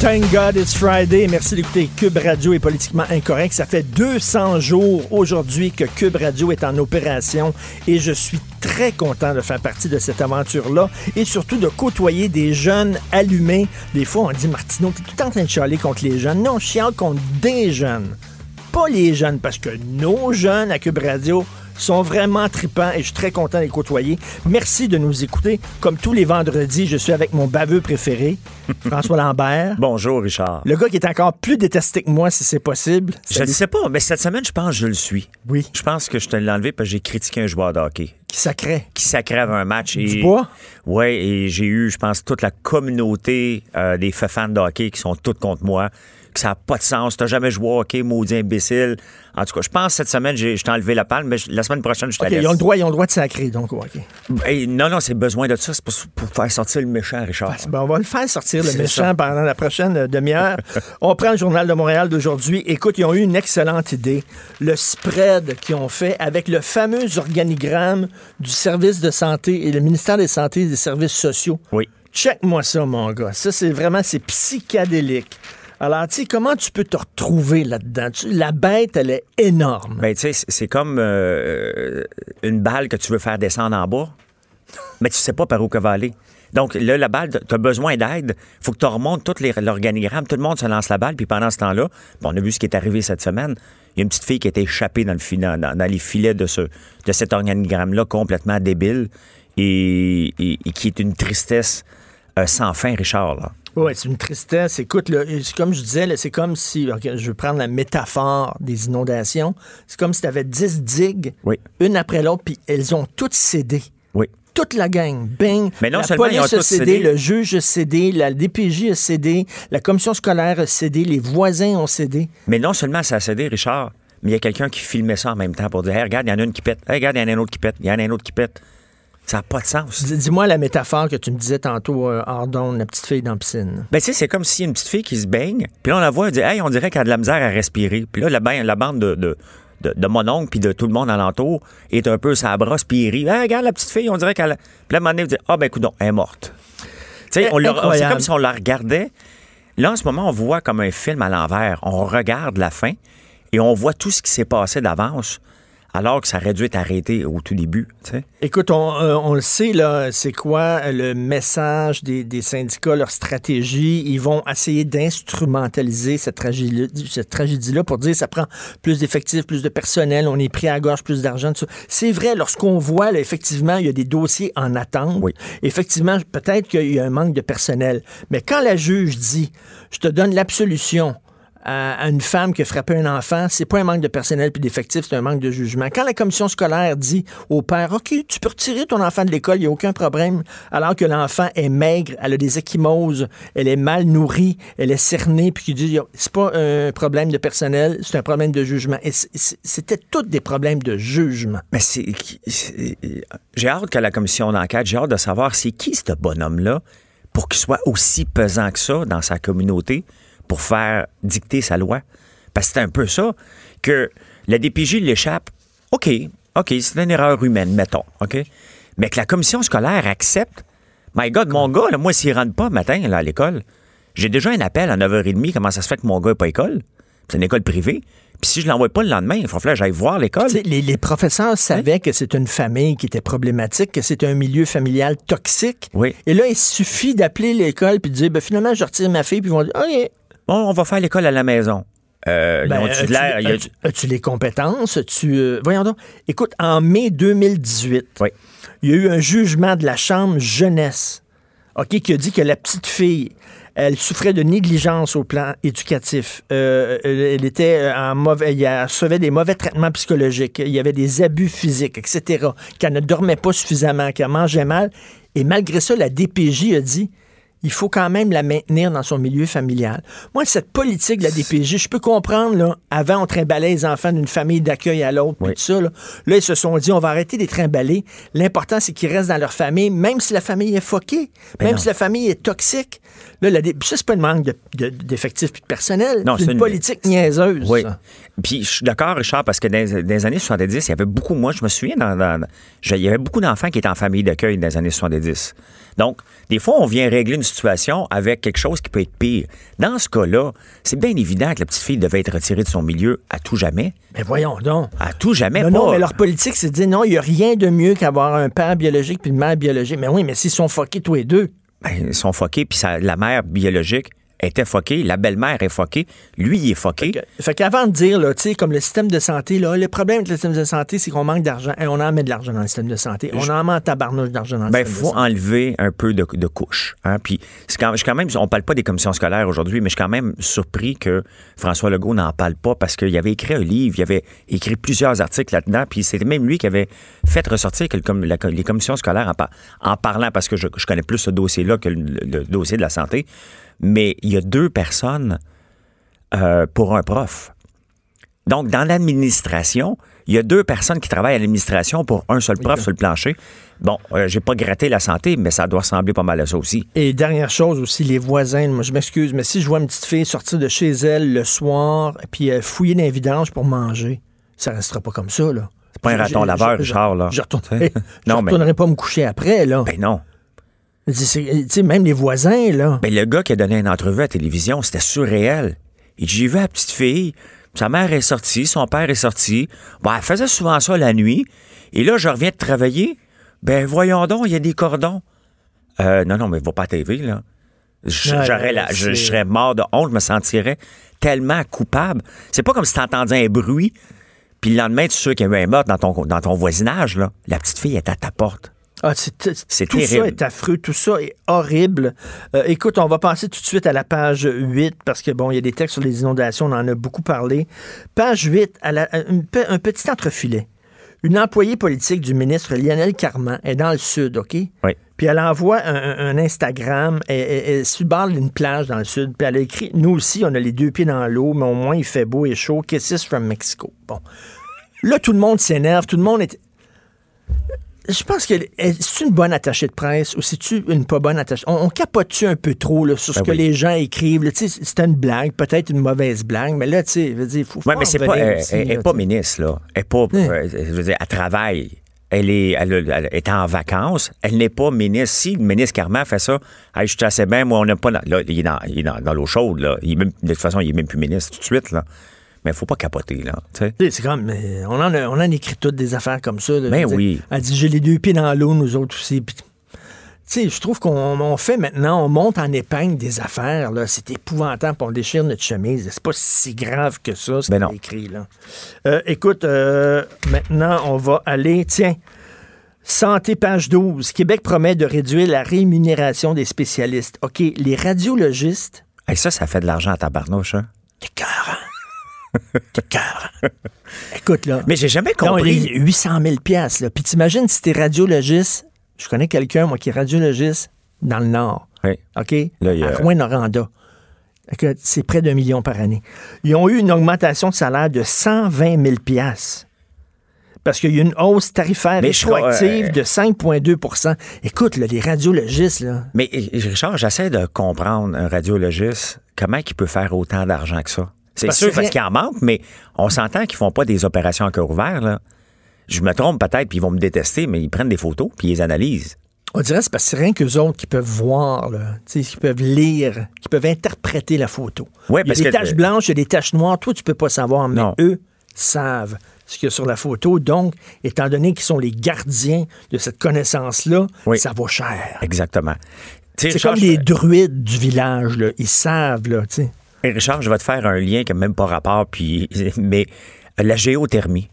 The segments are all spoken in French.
Thank God it's Friday. Merci d'écouter Cube Radio est politiquement incorrect. Ça fait 200 jours aujourd'hui que Cube Radio est en opération et je suis très content de faire partie de cette aventure-là et surtout de côtoyer des jeunes allumés. Des fois, on dit Martineau, t'es tout en train de chialer contre les jeunes. Non, je chiale contre des jeunes. Pas les jeunes, parce que nos jeunes à Cube Radio sont vraiment tripants et je suis très content de les côtoyer. Merci de nous écouter. Comme tous les vendredis, je suis avec mon baveux préféré, François Lambert. Bonjour, Richard. Le gars qui est encore plus détesté que moi, si c'est possible. Je ne sais pas, mais cette semaine, je pense que je le suis. Oui. Je pense que je te l'ai enlevé parce que j'ai critiqué un joueur de hockey Qui sacrait. qui sacrave un match. Et, Du bois? Ouais, et j'ai eu, je pense, toute la communauté euh, des fa- fans de hockey qui sont toutes contre moi, que ça n'a pas de sens. T'as jamais joué au hockey, maudit imbécile. En tout cas, je pense que cette semaine, j'ai- je t'ai enlevé la palme, mais je- la semaine prochaine, je te OK, laisse. ils ont le droit, ils ont le droit de sacrer, donc, OK. Hey, non, non, c'est besoin de ça. C'est pour, pour faire sortir le méchant, Richard. Ben, on va le faire sortir, le C'est méchant, ça. pendant la prochaine euh, demi-heure. on prend le Journal de Montréal d'aujourd'hui. Écoute, ils ont eu une excellente idée. Le spread qu'ils ont fait avec le fameux organigramme du service de santé et le ministère des Santé et des Services sociaux. Oui. Check-moi ça, mon gars. Ça, c'est vraiment, c'est psychédélique. Alors, tu sais, comment tu peux te retrouver là-dedans? La bête, elle est énorme. Ben, tu sais, c'est- comme euh, une balle que tu veux faire descendre en bas, mais tu sais pas par où qu'elle va aller. Donc, là, la balle, tu as besoin d'aide. faut que tu remontes tout l'organigramme. Tout le monde se lance la balle. Puis pendant ce temps-là, on a vu ce qui est arrivé cette semaine. Il y a une petite fille qui été échappée dans, les filets de, ce, de cet organigramme-là, complètement débile, et, qui est une tristesse euh, sans fin, Richard. Oui, c'est une tristesse. Écoute, là, c'est comme je disais, c'est comme si, je vais prendre la métaphore des inondations, c'est comme si tu avais 10 digues, Oui. une après l'autre, puis elles ont toutes cédé. Oui. Toute la gang, bing. Mais non la seulement ils ont a cédé, cédé. le juge a cédé, la DPJ a cédé, la commission scolaire a cédé, les voisins ont cédé. Mais non seulement ça a cédé, Richard, mais il y a quelqu'un qui filmait ça en même temps pour dire Hey, regarde, il y en a une qui pète. Hey, regarde, il y en a un autre qui pète. Il y en a un autre qui pète. Ça n'a pas de sens. Dis- Dis-moi la métaphore que tu me disais tantôt, euh, d'onde, la petite fille dans la piscine. Ben, tu sais, c'est comme si une petite fille qui se baigne, puis là, on la voit, elle dit Hey, on dirait qu'elle a de la misère à respirer. Puis là, la, ba- la bande de, de, de, de mon oncle puis de tout le monde alentour est un peu sa brosse, puis il rit Hey, regarde la petite fille, on dirait qu'elle. a- Puis là, à un moment donné, vous dites Ah, ben, écoute, elle est morte. C'est comme si on la regardait. Là, en ce moment, on voit comme un film à l'envers. On regarde la fin et on voit tout ce qui s'est passé d'avance, alors que ça aurait dû être arrêté au tout début. Tu sais. Écoute, on, euh, on le sait, là, c'est quoi le message des, des syndicats, leur stratégie? Ils vont essayer d'instrumentaliser cette tragédie, cette tragédie-là pour dire ça prend plus d'effectifs, plus de personnel, on est pris à la gorge, plus d'argent. tout ça. C'est vrai, lorsqu'on voit, là, effectivement, il y a des dossiers en attente. Oui. Effectivement, peut-être qu'il y a un manque de personnel. Mais quand la juge dit, je te donne l'absolution, à, une femme qui a frappé un enfant, c'est pas un manque de personnel puis d'effectifs, c'est un manque de jugement. Quand la commission scolaire dit au père, OK, tu peux retirer ton enfant de l'école, il n'y a aucun problème, alors que l'enfant est maigre, elle a des échymoses, elle est mal nourrie, elle est cernée, puis qu'il dit, c'est pas un problème de personnel, c'est un problème de jugement. C'était tous des problèmes de jugement. Mais c'est- J'ai hâte que la commission d'enquête, j'ai hâte de savoir c'est qui ce bonhomme-là pour qu'il soit aussi pesant que ça dans sa communauté pour faire dicter sa loi. Parce que c'est un peu ça que la DPJ l'échappe. OK, OK, c'est une erreur humaine, mettons, OK? Mais que la commission scolaire accepte. My God, mon gars, là, moi, s'il rentre pas matin là, à l'école, j'ai déjà un appel à 9h30. Comment ça se fait que mon gars n'est pas à école? C'est une école privée. Puis si je l'envoie pas le lendemain, il faut que j'aille voir l'école. Les, les professeurs savaient que c'est une famille qui était problématique, que c'était un milieu familial toxique. Oui. Et là, il suffit d'appeler l'école puis de dire, ben, finalement, je retire ma fille, puis ils vont dire, OK. Bon, on va faire l'école à la maison. Euh, Ben, as-tu, de l'air. il y a- as-tu- as-tu les compétences? As-tu, euh, voyons donc. Écoute, en mai 2018, Oui. il y a eu un jugement de la Chambre jeunesse ok, qui a dit que la petite fille, elle souffrait de négligence au plan éducatif. Euh, elle elle était en mauvais, elle recevait des mauvais traitements psychologiques. Il y avait des abus physiques, etc. Qu'elle ne dormait pas suffisamment, qu'elle mangeait mal. Et malgré ça, la DPJ a dit il faut quand même la maintenir dans son milieu familial. Moi, cette politique de la DPJ, je peux comprendre, là, avant, on trimballait les enfants d'une famille d'accueil à l'autre, puis Oui. tout ça. Là. Là, ils se sont dit, on va arrêter de les trimballer. L'important, c'est qu'ils restent dans leur famille, même si la famille est foquée, Ben même non. si la famille est toxique. Là, la ça, c'est pas une manque de- de- d'effectifs puis de personnel. Non, c'est une une- politique niaiseuse. Oui. ça. Puis je suis d'accord, Richard, parce que dans, dans les années 70, il y avait beaucoup, moi, je me souviens, dans, dans- je- il y avait beaucoup d'enfants qui étaient en famille d'accueil dans les années 70. Donc, des fois, on vient régler une situation avec quelque chose qui peut être pire. Dans ce cas-là, c'est bien évident que la petite fille devait être retirée de son milieu à tout jamais. Mais voyons donc. À tout jamais. Non, pas. non, mais leur politique, c'est de dire non, il n'y a rien de mieux qu'avoir un père biologique puis une mère biologique. Mais oui, mais s'ils sont foqués tous les deux. Ben, ils sont foqués, puis la mère biologique était foquée, la belle-mère est foquée, lui, il est foqué. Fait qu'avant de dire, là, tu sais, comme le système de santé, là, le problème avec le système de santé, c'est qu'on manque d'argent. Hey, on en met de l'argent dans le système de santé. On en met en tabarnouche d'argent dans le Ben, système faut de santé. enlever un peu de, de couches. Hein? Puis, c'est quand, je quand même, on parle pas des commissions scolaires aujourd'hui, mais je suis quand même surpris que François Legault n'en parle pas parce qu'il avait écrit un livre, il avait écrit plusieurs articles là-dedans, puis c'était même lui qui avait fait ressortir que le com- la- les commissions scolaires en, par- en parlant, parce que je, je connais plus ce dossier-là que le, le dossier de la santé, mais il y a deux personnes euh, pour un prof. Donc, dans l'administration, il y a deux personnes qui travaillent à l'administration pour un seul prof sur le plancher. Bon, euh, j'ai pas gratté la santé, mais ça doit ressembler pas mal à ça aussi. Et dernière chose aussi, les voisins, moi je m'excuse, mais si je vois une petite fille sortir de chez elle le soir, puis euh, fouiller dans les vidanges pour manger, ça restera pas comme ça, là. C'est pas un raton laveur, Richard, là. Je retournerai, je mais- pas me coucher après, là. Ben non. Sais, même les voisins, là. Ben le gars qui a donné une entrevue à la télévision, c'était surréel. Il dit, j'ai vu la petite fille, sa mère est sortie, son père est sorti. Bon, elle faisait souvent ça la nuit. Et là, je reviens de travailler. Ben voyons donc, il y a des cordons. Euh, non, non, mais va pas à TV, là. J'aurais la- je serais mort de honte, je me sentirais tellement coupable. C'est pas comme si t'entendais un bruit, puis le lendemain, tu es sûr qu'il y a eu un meurtre dans ton, dans ton voisinage, là. La petite fille est à ta porte. Ah, c'est, tout terrible. ça est affreux, tout ça est horrible. Euh, écoute, on va passer tout de suite à la page 8 parce que, bon, il y a des textes sur les inondations, on en a beaucoup parlé. Page 8, à la- à une pe- un petit entrefilet. Une employée politique du ministre Lionel Carman est dans le sud, OK? Oui. Puis elle envoie un, Instagram, elle, elle, elle d'une plage dans le sud, puis elle a écrit Nous aussi, on a les deux pieds dans l'eau, mais au moins il fait beau et chaud. Kisses from Mexico. Bon. Là, tout le monde s'énerve, tout le monde est. Je pense que c'est une bonne attachée de presse ou c'est-tu une pas bonne attachée? On, on capote-tu un peu trop là, sur ce Ben que oui. les gens écrivent? C'était une blague, peut-être une mauvaise blague, mais là, tu sais, dire, faut, Oui, mais c'est pas. revenir Elle, aussi, elle là, pas ministre, là. Elle pas. euh, je veux dire, elle travaille. Elle est, elle, est en vacances. Elle n'est pas ministre. Si le ministre Carman fait ça, hey, je suis assez bien, moi, on n'a pas. Là, il est dans, il l'eau chaude, là. Il est même- de toute façon, il est même plus ministre tout de suite, là. Mais il faut pas capoter, là. C'est comme, mais on en, a, on en écrit toutes des affaires comme ça. là, Ben dire. oui. Elle dit, j'ai les deux pieds dans l'eau, nous autres aussi. Puis, tu sais, je trouve qu'on on fait maintenant, on monte en épingle des affaires, là. C'est épouvantable, on déchire notre chemise. C'est pas si grave que ça, ce Ben écrit, là. Euh, écoute, euh, maintenant, on va aller, tiens, Santé, page 12. Québec promet de réduire la rémunération des spécialistes. OK, les radiologistes, Hey, ça, ça fait de l'argent à tabarnouche, hein. t'es cœur. Écoute, là. Mais j'ai jamais Non, compris. les 800 000 piastres, là. Puis t'imagines si t'es radiologiste, je connais quelqu'un, moi, qui est radiologiste dans le Nord, Oui. OK? Là, il y a- À Rouen-Noranda. C'est près d'un million par année. Ils ont eu une augmentation de salaire de 120 000 piastres. Parce qu'il y a eu une hausse tarifaire rétroactive euh, de 5,2% Écoute, là, les radiologistes, là, Mais Richard, j'essaie de comprendre un radiologiste, comment il peut faire autant d'argent que ça? C'est sûr parce qu'il en manque, mais on s'entend qu'ils font pas des opérations à cœur ouvert, là. Je me trompe peut-être, puis ils vont me détester, mais ils prennent des photos, puis ils les analysent. on dirait que c'est parce que c'est rien qu'eux autres qui peuvent voir, là, qui peuvent lire, qui peuvent interpréter la photo. Ouais, il y a des que- taches blanches, il y a des taches noires. Toi, tu peux pas savoir, mais Non. eux savent ce qu'il y a sur la photo. Donc, étant donné qu'ils sont les gardiens de cette connaissance-là, Oui. ça vaut cher. Exactement. C'est comme je- les druides du village, là. Ils savent, là. Et Richard, je vais te faire un lien qui n'a même pas rapport, puis, mais la géothermie.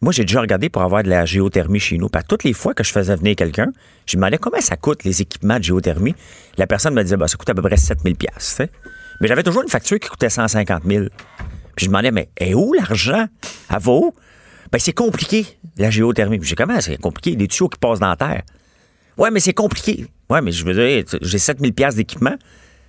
Moi, j'ai déjà regardé pour avoir de la géothermie chez nous. Parce que toutes les fois que je faisais venir quelqu'un, je me demandais combien ça coûte les équipements de géothermie. La personne me disait, bah, ça coûte à peu près 7000 pièces. Mais j'avais toujours une facture qui coûtait 150 000. Puis je me demandais, mais est où l'argent? À vaut? Ben, c'est compliqué, la géothermie. Puis j'ai comment c'est compliqué? Des tuyaux qui passent dans la terre. Ouais, mais c'est compliqué. Ouais, mais je veux dire, j'ai 7000 pièces d'équipement.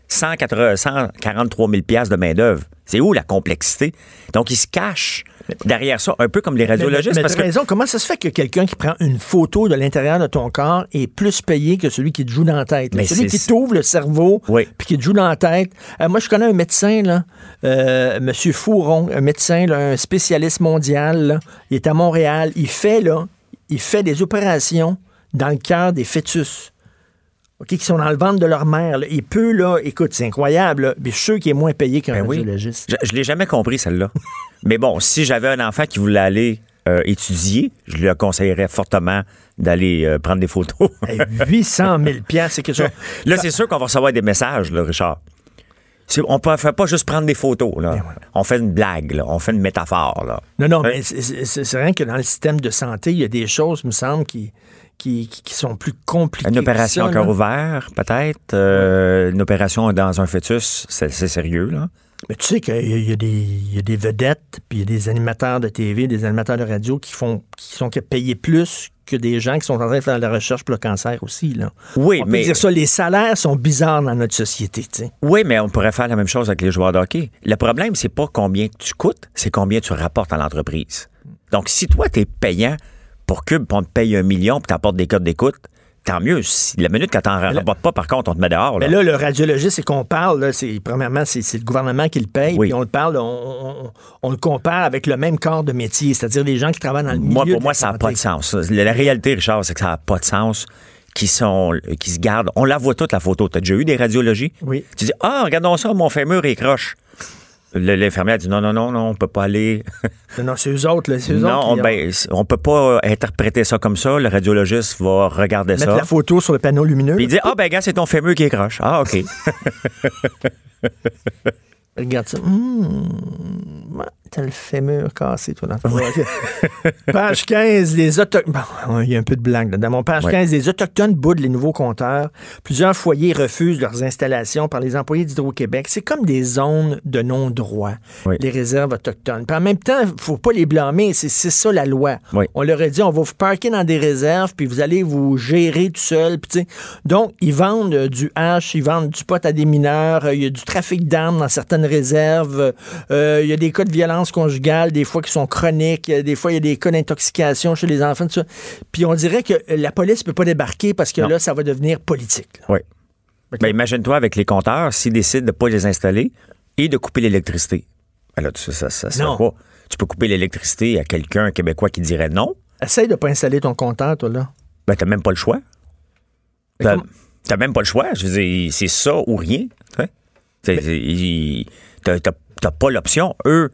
180 143 000 pièces de main-d'œuvre. C'est où la complexité? Donc, ils se cachent derrière ça, un peu comme les radiologistes. mais parce que raison, comment ça se fait que quelqu'un qui prend une photo de l'intérieur de ton corps est plus payé que celui qui te joue dans la tête? là? Mais celui qui t'ouvre le cerveau Oui. puis qui te joue dans la tête. Euh, moi, je connais un médecin, là, euh, M. Fouron, un médecin, là, un spécialiste mondial. là. Il est à Montréal. Il fait, là, il fait des opérations dans le cœur des fœtus. OK, qui sont dans le ventre de leur mère. là. Il peut, là, écoute, c'est incroyable, là, mais je suis sûr qu'il est moins payé qu'un Ben oui. Je, je l'ai jamais compris, celle-là. Mais bon, si j'avais un enfant qui voulait aller euh, étudier, je lui conseillerais fortement d'aller euh, prendre des photos. Hey, 800 000 piastres, c'est quelque chose. là, c'est sûr qu'on va recevoir des messages, là, Richard. On ne fait pas juste prendre des photos. Là. Ben On fait une blague, là. on fait une métaphore. Là. Non, non, Ouais. mais c'est- rien que dans le système de santé, il y a des choses, me semble, qui, qui, qui- qui sont plus compliquées. Une opération ça, à cœur ouvert, peut-être. Euh, Une opération dans un fœtus, c'est sérieux. Là? Mais tu sais qu'il y, a- il y a des- il y a des vedettes, puis il y a des animateurs de TV, des animateurs de radio qui font qui sont payés plus que des gens qui sont en train de faire de la recherche pour le cancer aussi. Là. Oui, On peut mais dire ça, les salaires sont bizarres dans notre société. tu sais. Oui, mais on pourrait faire la même chose avec les joueurs de hockey. Le problème, c'est pas combien tu coûtes, c'est combien tu rapportes à l'entreprise. Donc, si toi, tu es payant pour Cube, puis on te paye un million, puis tu apportes des codes d'écoute, tant mieux. Si, la minute que tu n'en rapportes pas, par contre, on te met dehors. Là. Mais là, le radiologiste, c'est qu'on parle, c'est, premièrement, c'est, le gouvernement qui le paye, Oui. puis on le parle, on, on- on le compare avec le même corps de métier, c'est-à-dire des gens qui travaillent dans le milieu moi, de pour la moi, ça n'a pas de sens. La, la réalité, Richard, c'est que ça n'a pas de sens. Qui sont, qui se gardent. On la voit toute, la photo. Tu as déjà eu des radiologies? Oui. Tu dis, ah, regardons ça, mon fémur est croche. L'infirmière dit, non, non, non, non, on peut pas aller. Non, non, c'est eux autres, là, c'est eux Non, autres on, qui ont- ben, c- on peut pas euh, interpréter ça comme ça. Le radiologiste va regarder mettre ça. la photo sur le panneau lumineux. Puis il dit Ah, ben, gars, c'est ton fémur qui est croche. Ah, OK. Regarde ça. Ouais, t'as le fémur cassé, toi, dans ton-. Page 15, les Autochtones. Bon, il y a un peu de blague. là. Dans mon page Ouais. 15, les Autochtones boudent les nouveaux compteurs. Plusieurs foyers refusent leurs installations par les employés d'Hydro-Québec. C'est comme des zones de non-droit, Oui. les réserves autochtones. Puis en même temps, il faut pas les blâmer. C'est ça la loi. Oui. On leur a dit on va vous parker dans des réserves, puis vous allez vous gérer tout seul. Puis, donc, ils vendent euh, du hash, ils vendent du pot à des mineurs, euh, il y a du trafic d'armes dans certaines réserves, euh, il y a des cas de violence conjugale, des fois qui sont chroniques, euh, des fois il y a des cas d'intoxication chez les enfants, tout ça. Puis on dirait que euh, la police peut pas débarquer parce que Non. là, ça va devenir politique. là. Oui. Ben, imagine-toi avec les compteurs, s'ils décident de ne pas les installer et de couper l'électricité. Ben là, tu- ça, ça, ça Non. pas. Tu peux couper l'électricité à quelqu'un québécois qui dirait non. Essaye de pas installer ton compteur, toi, là. Ben, t'as même pas le choix. T'as t'as même pas le choix. Je veux dire, c'est ça ou rien. hein. T'as- t'as pas l'option. Eux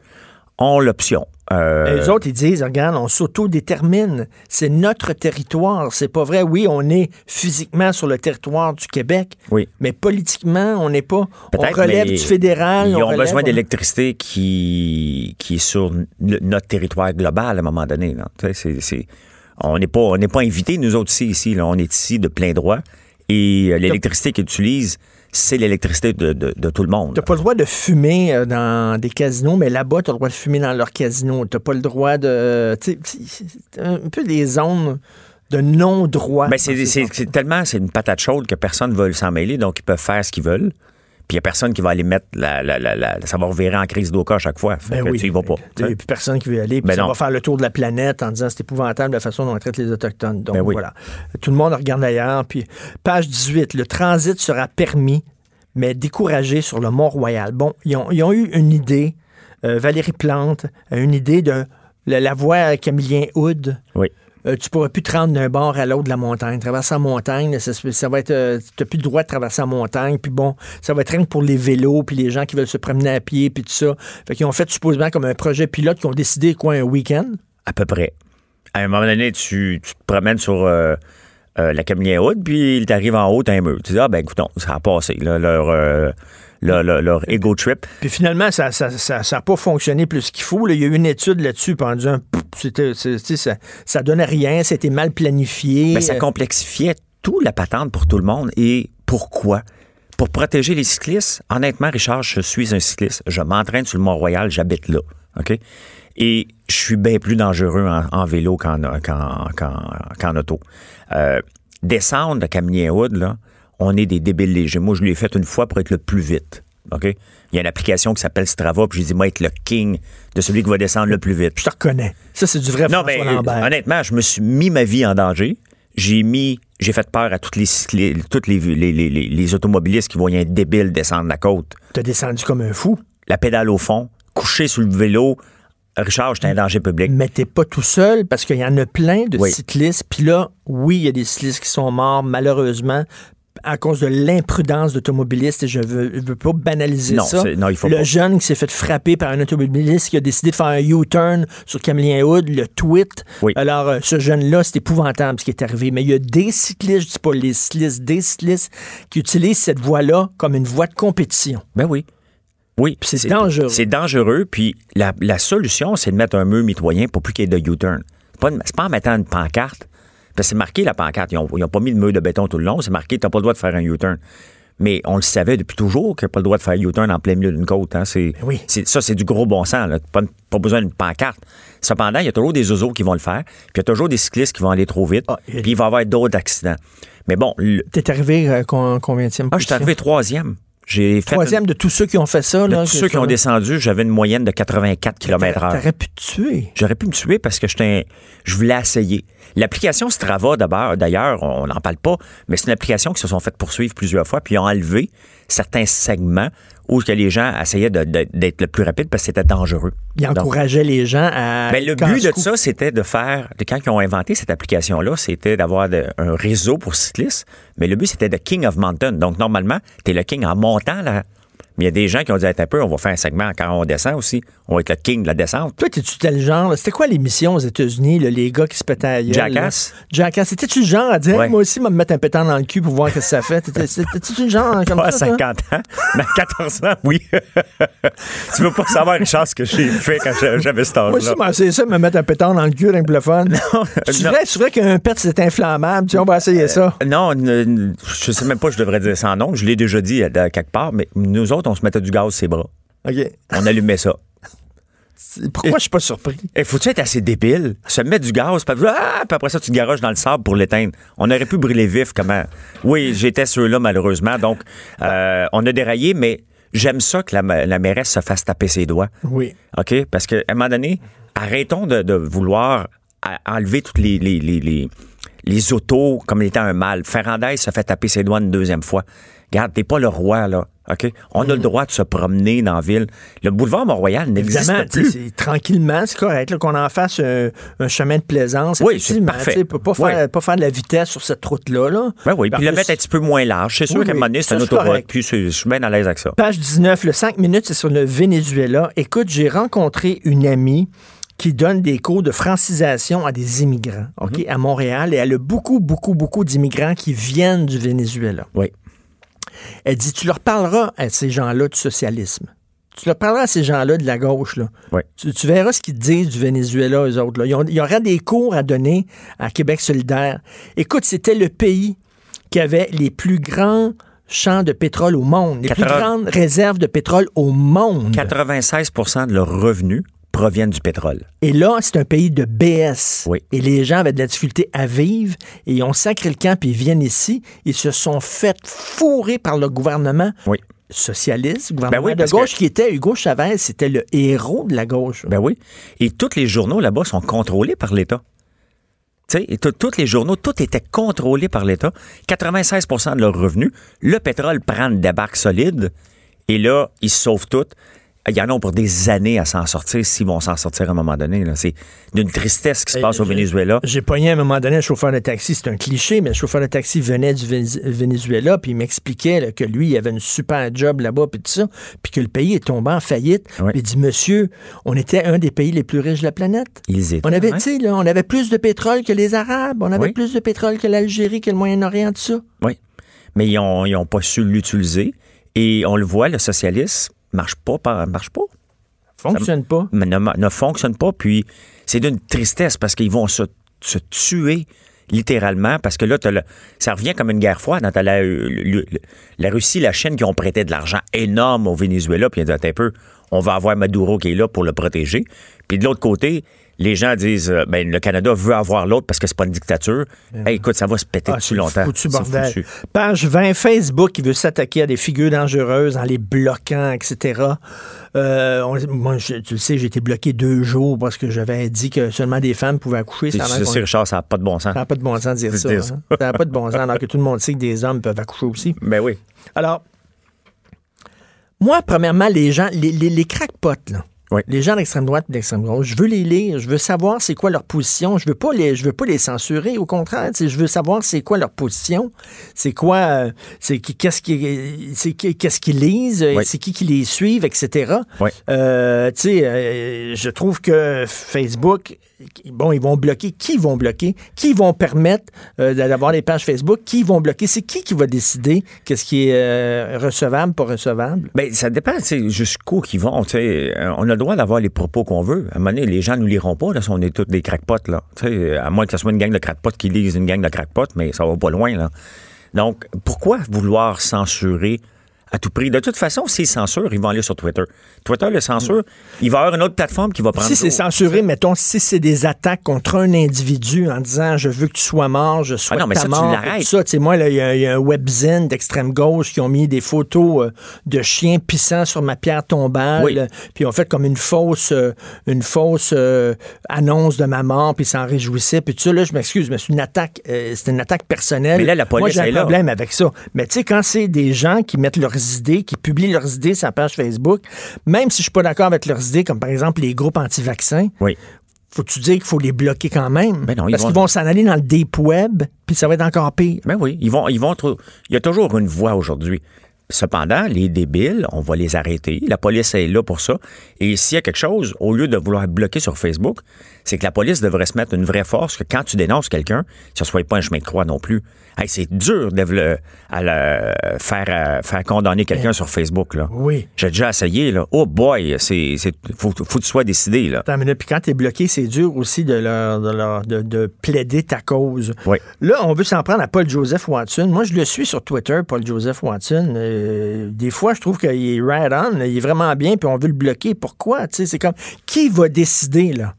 ont l'option. Euh, Les autres, ils disent, regarde, on s'autodétermine. C'est notre territoire. C'est pas vrai. Oui, on est physiquement sur le territoire du Québec, oui. mais politiquement, on n'est pas. On relève du fédéral. Ils on ont relève- besoin on- d'électricité qui, qui est sur notre territoire global à un moment donné. là. On n'est pas, on pas invités, nous autres ici. ici là. On est ici de plein droit. Et euh, l'électricité qu'ils utilisent, c'est l'électricité de, de- de tout le monde. T'as pas le droit de fumer euh, dans des casinos, mais là-bas, t'as le droit de fumer dans leur casino. T'as pas le droit de. tu sais, C'est un peu des zones de non-droit. Ben, c'est, c'est- c'est tellement c'est une patate chaude que personne ne veut s'en mêler, donc ils peuvent faire ce qu'ils veulent. Puis il n'y a personne qui va aller mettre la, la, la, la- ça va revirer en crise d'Oka à chaque fois. Fait Ben que oui. tu y vas pas. Il n'y a plus personne qui veut y aller. Puis Ben ça non. va faire le tour de la planète en disant c'est épouvantable la façon dont on traite les Autochtones. Donc Ben oui. voilà. Tout le monde regarde ailleurs. Puis page 18, le transit sera permis, mais découragé sur le Mont-Royal. Bon, ils ont, ils ont eu une idée. euh, Valérie Plante a une idée de la, voie Camillien Hood. Oui. Euh, tu pourras plus te rendre d'un bord à l'autre de la montagne. Traverser la montagne, ça, va être. euh, tu n'as plus le droit de traverser la montagne. Puis bon, ça va être rien que pour les vélos, puis les gens qui veulent se promener à pied, puis tout ça. Fait qu'ils ont fait supposément comme un projet pilote qui ont décidé quoi un week-end? À peu près. À un moment donné, tu, te promènes sur euh, euh, la Camille haute, puis il t'arrive en haut, t'as un mur. Tu dis, ah ben écoutons, ça a passé, là, leur, leur, leur- leur ego trip. Puis finalement, ça n'a ça, ça, pas fonctionné plus qu'il faut. là. Il y a eu une étude là-dessus, pouf, c'était, ça, ça donnait rien, c'était mal planifié. Ça Euh, complexifiait tout la patente pour tout le monde. Et pourquoi? Pour protéger les cyclistes? Honnêtement, Richard, je suis un cycliste. Je m'entraîne sur le Mont-Royal, j'habite là. OK? Et je suis bien plus dangereux en, en vélo qu'en, auto. Euh, descendre de Camillien-Hood, là, on est des débiles légers. Moi, je l'ai fait une fois pour être le plus vite. OK? Il y a une application qui s'appelle Strava, puis j'ai dit, moi, être le king de celui qui va descendre le plus vite. je te reconnais. Ça, c'est du vrai Non, François mais Lambert. honnêtement, je me suis mis ma vie en danger. J'ai mis, j'ai fait peur à toutes les, cycli- toutes les, les, les- les- les automobilistes qui voyaient un débile descendre la côte. T'as descendu comme un fou. La pédale au fond, couché sur le vélo. Richard, j'étais un danger public. Mais t'es pas tout seul parce qu'il y en a plein de Oui. cyclistes. Puis là, oui, il y a des cyclistes qui sont morts, malheureusement, à cause de l'imprudence d'automobilistes. Et je veux, je veux pas banaliser Non, ça. non, il faut le pas. jeune qui s'est fait frapper par un automobiliste qui a décidé de faire un U-turn sur Camillien Hood, le tweet. Oui. Alors, euh, ce jeune-là, c'est épouvantable ce qui est arrivé. Mais il y a des cyclistes, je dis pas les cyclistes, des cyclistes qui utilisent cette voie-là comme une voie de compétition. Ben oui. Oui. C'est dangereux. C'est dangereux. Puis la, la solution, c'est de mettre un mur mitoyen pour plus qu'il y ait de U-turn. C'est pas, pas en mettant une pancarte. Parce que c'est marqué la pancarte. Ils n'ont pas mis de mur de béton tout le long. C'est marqué, tu n'as pas le droit de faire un U-turn. Mais on le savait depuis toujours qu'il n'y a pas le droit de faire U-turn en plein milieu d'une côte. Hein. C'est, Ben oui. c'est- ça, c'est du gros bon sens. Là. Pas, pas besoin d'une pancarte. Cependant, il y a toujours des oiseaux qui vont le faire. Puis il y a toujours des cyclistes qui vont aller trop vite. Ah, Puis il va y avoir d'autres accidents. Mais bon, le- T'es arrivé euh, combien de ah, je suis arrivé troisième. J'ai fait Troisième de tous ceux qui ont fait ça. de là, tous ceux qui ont descendu, j'avais une moyenne de 84 km heure. T'aurais pu te tuer. J'aurais pu me tuer parce que un- je voulais essayer. L'application Strava, d'abord, d'ailleurs, on n'en parle pas, mais c'est une application qui se sont fait poursuivre plusieurs fois, puis ils ont enlevé certains segments où que les gens essayaient d'être le plus rapide parce que c'était dangereux. Il Donc, encourageait les gens à. ben, le but de coup- ça, c'était de faire, de quand ils ont inventé cette application-là, c'était d'avoir un réseau pour cyclistes, mais le but, c'était de King of Mountain. Donc, normalement, tu es le king en montant, là. Mais il y a des gens qui ont dit, un peu, on va faire un segment quand on descend aussi. On va être le king de la descente. Toi, t'es-tu tel genre? C'était quoi l'émission aux États-Unis, les gars qui se pétaient à la gueule, Jackass? là? Jackass. C'était-tu le genre à dire, Ouais. moi aussi, me mettre un pétard dans le cul pour voir ce que ça fait? T'étais- C'était-tu le genre comme Pas à ça? toi? 50 ans, mais à 14 ans, oui. tu veux pas savoir, Richard, ce que j'ai fait quand j'a- j'avais cet Moi aussi, âge-là. moi, c'est ça, me mettre un pétard dans le cul, rien que le fun. C'est non. vrai, c'est vrai qu'un pet, c'est inflammable. Tu sais, on va essayer ça. Non, n- n- je sais même pas, je devrais dire ça en nom. Je l'ai déjà dit à, à quelque part, mais nous autres, on se mettait du gaz sur ses bras. OK. On allumait ça. Pourquoi je suis pas surpris? Et faut-tu être assez débile? Se mettre du gaz, puis, ah, puis après ça, tu te garoches dans le sable pour l'éteindre. On aurait pu brûler vif, comment? Oui, j'étais ceux-là, malheureusement. Donc, euh, on a déraillé, mais j'aime ça que la, la mairesse se fasse taper ses doigts. Oui. OK? Parce qu'à un moment donné, arrêtons de, de vouloir enlever toutes les, les, les, les, les autos comme étant un mal. Ferrandez se fait taper ses doigts une deuxième fois. Regarde, t'es pas le roi, là. OK? On a le droit de se promener dans la ville. Le boulevard Mont-Royal n'existe plus. c'est tranquillement, c'est correct qu'on en fasse un, un chemin de plaisance. Oui, c'est parfait. tu sais, Pas, pas faire, Ouais. pas faire de la vitesse sur cette route-là. Là. Ben oui, puis le mettre un petit peu moins large. C'est sûr Oui, qu'à un oui, moment donné, c'est c'est autoroute. Puis je suis bien à l'aise avec ça. Page 19, le 5 minutes, c'est sur le Venezuela. Écoute, j'ai rencontré une amie qui donne des cours de francisation à des immigrants, OK, Mhm. à Montréal, et elle a beaucoup, beaucoup, beaucoup d'immigrants qui viennent du Venezuela. Oui. Elle dit, tu leur parleras à ces gens-là du socialisme. Tu leur parleras à ces gens-là de la gauche, là. Oui. Tu, tu verras ce qu'ils disent du Venezuela, eux autres. Là. Ils ont- il y aura des cours à donner à Québec solidaire. Écoute, c'était le pays qui avait les plus grands champs de pétrole au monde, les plus 80 grandes réserves de pétrole au monde. 96% de leurs revenus proviennent du pétrole. Et là, c'est un pays de BS. Oui. Et les gens avaient de la difficulté à vivre et ils ont sacré le camp puis ils viennent ici. Ils se sont fait fourrer par le gouvernement Oui. socialiste, gouvernement Ben oui, de gauche que- qui était Hugo Chavez. C'était le héros de la gauche. Ben oui. Et tous les journaux là-bas sont contrôlés par l'État. Tu sais, et tout- tous les journaux, tout était contrôlé par l'État. 96% de leurs revenus. Le pétrole prend une débarque solide. Et là, ils se sauvent tout. Il y en a pour des années à s'en sortir s'ils vont s'en sortir à un moment donné. C'est d'une tristesse qui se passe au Venezuela. J'ai pogné à un moment donné un chauffeur de taxi, c'est un cliché, mais le chauffeur de taxi venait du Venezuela, puis il m'expliquait que lui, il avait une super job là-bas, puis tout ça, puis que le pays est tombé en faillite. Puis il dit, monsieur, on était un des pays les plus riches de la planète. Ils étaient. On avait, hein? là, on avait plus de pétrole que les Arabes, on avait Oui. plus de pétrole que l'Algérie, que le Moyen-Orient, tout ça. Oui. Mais ils n'ont ils ont pas su l'utiliser. Et on le voit, le socialisme marche pas, par- marche pas. Fonctionne pas. mais ne, ne fonctionne pas. Puis c'est d'une tristesse parce qu'ils vont se, se tuer littéralement parce que là, le- ça revient comme une guerre froide. T'as la, la Russie, la Chine qui ont prêté de l'argent énorme au Venezuela, puis ils ont dit, un peu, on va avoir Maduro qui est là pour le protéger. Puis de l'autre côté, les gens disent, euh, ben, le Canada veut avoir l'autre parce que c'est pas une dictature. Hey, écoute, ça va se péter Ah, dessus longtemps. foutu C'est bordel. foutu. Page 20, Facebook qui veut s'attaquer à des figures dangereuses en les bloquant, etc. Euh, on- moi, je- tu le sais, j'ai été bloqué deux jours parce que j'avais dit que seulement des femmes pouvaient accoucher. C'est Richard, ça n'a pas de bon sens. ça n'a pas de bon sens de dire De ça. dire ça. hein. Ça n'a pas de bon sens, alors que tout le monde sait que des hommes peuvent accoucher aussi. Ben oui. Alors, moi, premièrement, les gens, les, les, les crackpots, là, Oui. les gens d'extrême droite et d'extrême gauche, je veux les lire, je veux savoir c'est quoi leur position, je veux pas les, je veux pas les censurer, au contraire, je veux savoir c'est quoi leur position, c'est quoi, euh, c'est qui- qu'est-ce qui, c'est qui- qu'est-ce qu'ils lisent, Oui. c'est qui qui les suivent, etc. Oui. Euh, tu sais, euh, je trouve que Facebook, bon, ils vont bloquer. Qui vont bloquer? Qui vont permettre euh, d'avoir des pages Facebook? Qui vont bloquer? C'est qui qui va décider qu'est-ce qui est euh, recevable, pas recevable? Ben, ça dépend, jusqu'où qu'ils vont. Euh, On a le droit d'avoir les propos qu'on veut. À un moment donné, les gens ne nous liront pas, là, si on est tous des crackpots, là. À moins que ce soit une gang de crackpots qui lisent une gang de crackpots, mais ça va pas loin, là. Donc, pourquoi vouloir censurer à tout prix? De toute façon, s'ils censurent, ils vont aller sur Twitter. Twitter le censure, il va y avoir une autre plateforme qui va prendre Si c'est censuré, mettons, si c'est des attaques contre un individu en disant je veux que tu sois mort, je souhaite Ah non, mais ta ça, tu mort, l'arrêtes. tout ça, tu sais, moi, là, il y, a- il y a un webzine d'extrême gauche qui ont mis des photos euh, de chiens pissant sur ma pierre tombale, Oui. puis ils ont fait comme une fausse, euh, une fausse euh, annonce de ma mort, puis s'en réjouissaient, puis tout ça, là, je m'excuse, mais c'est une attaque, c'est une attaque personnelle. Mais là, la moi, police j'ai est un là. problème avec ça. Mais tu sais, quand c'est des gens qui mettent leurs idées, qui publient leurs idées sur la page Facebook, même si je suis pas d'accord avec leurs idées, comme par exemple les groupes anti-vaccins, Oui. faut-tu dire qu'il faut les bloquer quand même? Ben non, ils Parce vont- qu'ils vont s'en aller dans le deep web, puis ça va être encore pire. Ben oui, ils vont, ils vont Il y a toujours une voie aujourd'hui. Cependant, les débiles, on va les arrêter. La police est là pour ça. Et s'il y a quelque chose, au lieu de vouloir bloquer sur Facebook, c'est que la police devrait se mettre une vraie force que quand tu dénonces quelqu'un, ce ne soit pas un chemin de croix non plus. Hey, c'est dur de le- à le- faire, euh, faire condamner quelqu'un sur Facebook. Là. Oui. J'ai déjà essayé. Là. Oh boy, c'est, c'est, faut, faut que tu sois décidé. Là. Attends une minute. Puis quand t'es bloqué, c'est dur aussi de, leur, de, leur- de, de plaider ta cause. Oui. Là, on veut s'en prendre à Paul Joseph Watson. Moi, je le suis sur Twitter, Paul Joseph Watson. Euh, des fois, je trouve qu'il est right on, il est vraiment bien, puis on veut le bloquer. Pourquoi? C'est comme, qui va décider, là?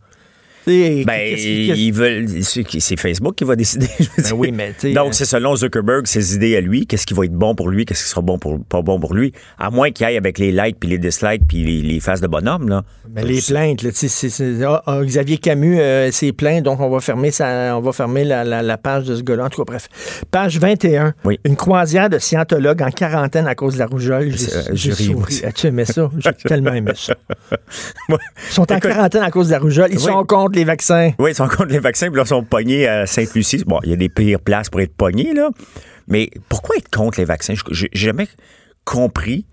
Ben, ils veulent. C'est Facebook qui va décider. Ben oui, mais Donc, euh, c'est selon Zuckerberg, ses idées à lui, qu'est-ce qui va être bon pour lui, qu'est-ce qui sera bon pour, pas bon pour lui. À moins qu'il aille avec les likes, puis les dislikes, puis les, les faces de bonhomme, là. Mais les plaintes, là, ah, ah, Xavier Camus euh, s'est plaint, donc on va fermer, sa, on va fermer la, la- la page de ce gars-là. En tout cas, bref. Page 21. Oui. Une croisière de scientologues en quarantaine à cause de la rougeole. J'ai euh, souri. aussi. Ah, aimais ça? J'ai tellement aimé ça. Ils sont en quarantaine à cause de la rougeole. Ils Oui. sont contre les vaccins. Oui, ils sont contre les vaccins, puis là, ils sont pognés à Sainte-Lucie. Bon, il y a des pires places pour être pognés, là. Mais pourquoi être contre les vaccins? J'ai jamais compris